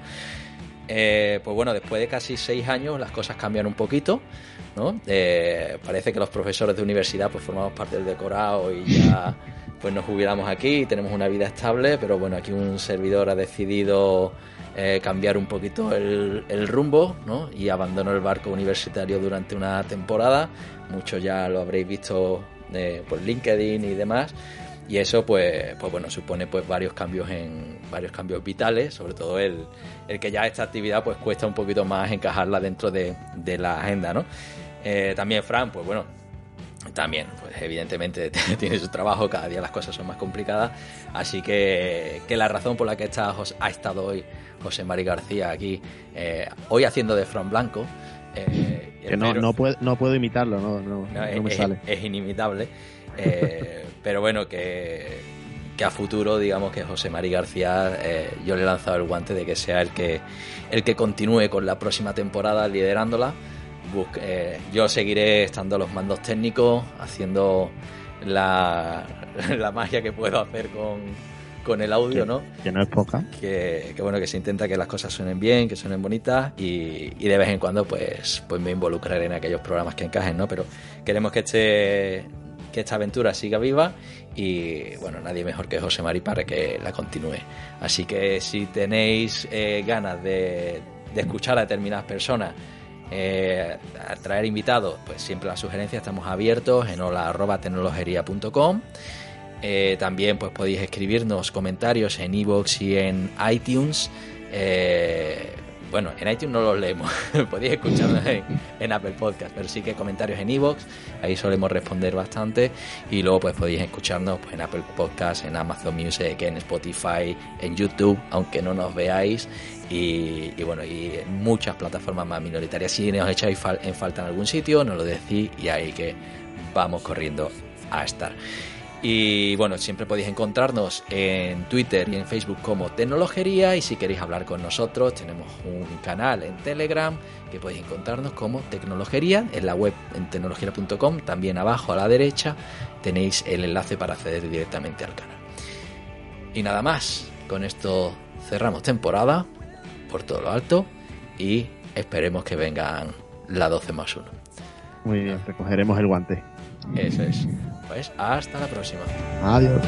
Eh, pues bueno, después de casi 6 años las cosas cambian un poquito. Eh, parece que los profesores de universidad pues formamos parte del decorado y ya <laughs> pues nos jubilamos aquí y tenemos una vida estable, pero bueno, aquí un servidor ha decidido eh, cambiar un poquito el, rumbo y abandonó el barco universitario durante una temporada. Muchos ya lo habréis visto eh, por LinkedIn y demás. Y eso pues, pues bueno, supone pues varios cambios en varios cambios vitales, sobre todo el, el que ya esta actividad pues cuesta un poquito más encajarla dentro de, de la agenda, ¿no? Eh, también Fran, pues bueno, también, pues evidentemente <laughs> tiene su trabajo, cada día las cosas son más complicadas, así que, que la razón por la que está, ha estado hoy José Mari García aquí, eh, hoy haciendo de Fran Blanco, eh, que no, no, puedo, no puedo imitarlo, no, no, no me es, sale. Es inimitable, <laughs> pero bueno, que, que, a futuro, digamos que José Mari García, yo le he lanzado el guante de que sea el que, el que continúe con la próxima temporada liderándola. Eh, yo seguiré estando a los mandos técnicos, haciendo la, <laughs> la magia que puedo hacer con, el audio, ¿no? Que no es poca. Que, bueno, que se intenta que las cosas suenen bien, que suenen bonitas y, de vez en cuando pues, pues me involucraré en aquellos programas que encajen, ¿no? Pero queremos que este que esta aventura siga viva y bueno, nadie mejor que José Mari para que la continúe. Así que si tenéis eh, ganas de, de escuchar a determinadas personas eh, traer invitados, pues siempre las sugerencias estamos abiertos en hola.tecnologería.com. Eh, también pues podéis escribirnos comentarios en iVoox y en iTunes. Eh, bueno, en iTunes no los leemos, <laughs> podéis escucharnos en, Apple Podcast, pero sí que comentarios en iVoox, ahí solemos responder bastante. Y luego pues podéis escucharnos pues, en Apple Podcast, en Amazon Music, en Spotify, en YouTube, aunque no nos veáis y, bueno, y muchas plataformas más minoritarias. Si os echáis en falta en algún sitio, nos lo decís y ahí que vamos corriendo a estar. Y bueno, siempre podéis encontrarnos en Twitter y en Facebook como Tecnologería y si queréis hablar con nosotros tenemos un canal en Telegram que podéis encontrarnos como Tecnologería en la web en tecnología.com, también abajo a la derecha tenéis el enlace para acceder directamente al canal. Y nada más, con esto cerramos temporada por todo lo alto y esperemos que vengan la 12 más 1. Muy bien, recogeremos el guante. Eso es. Pues hasta la próxima. Adiós.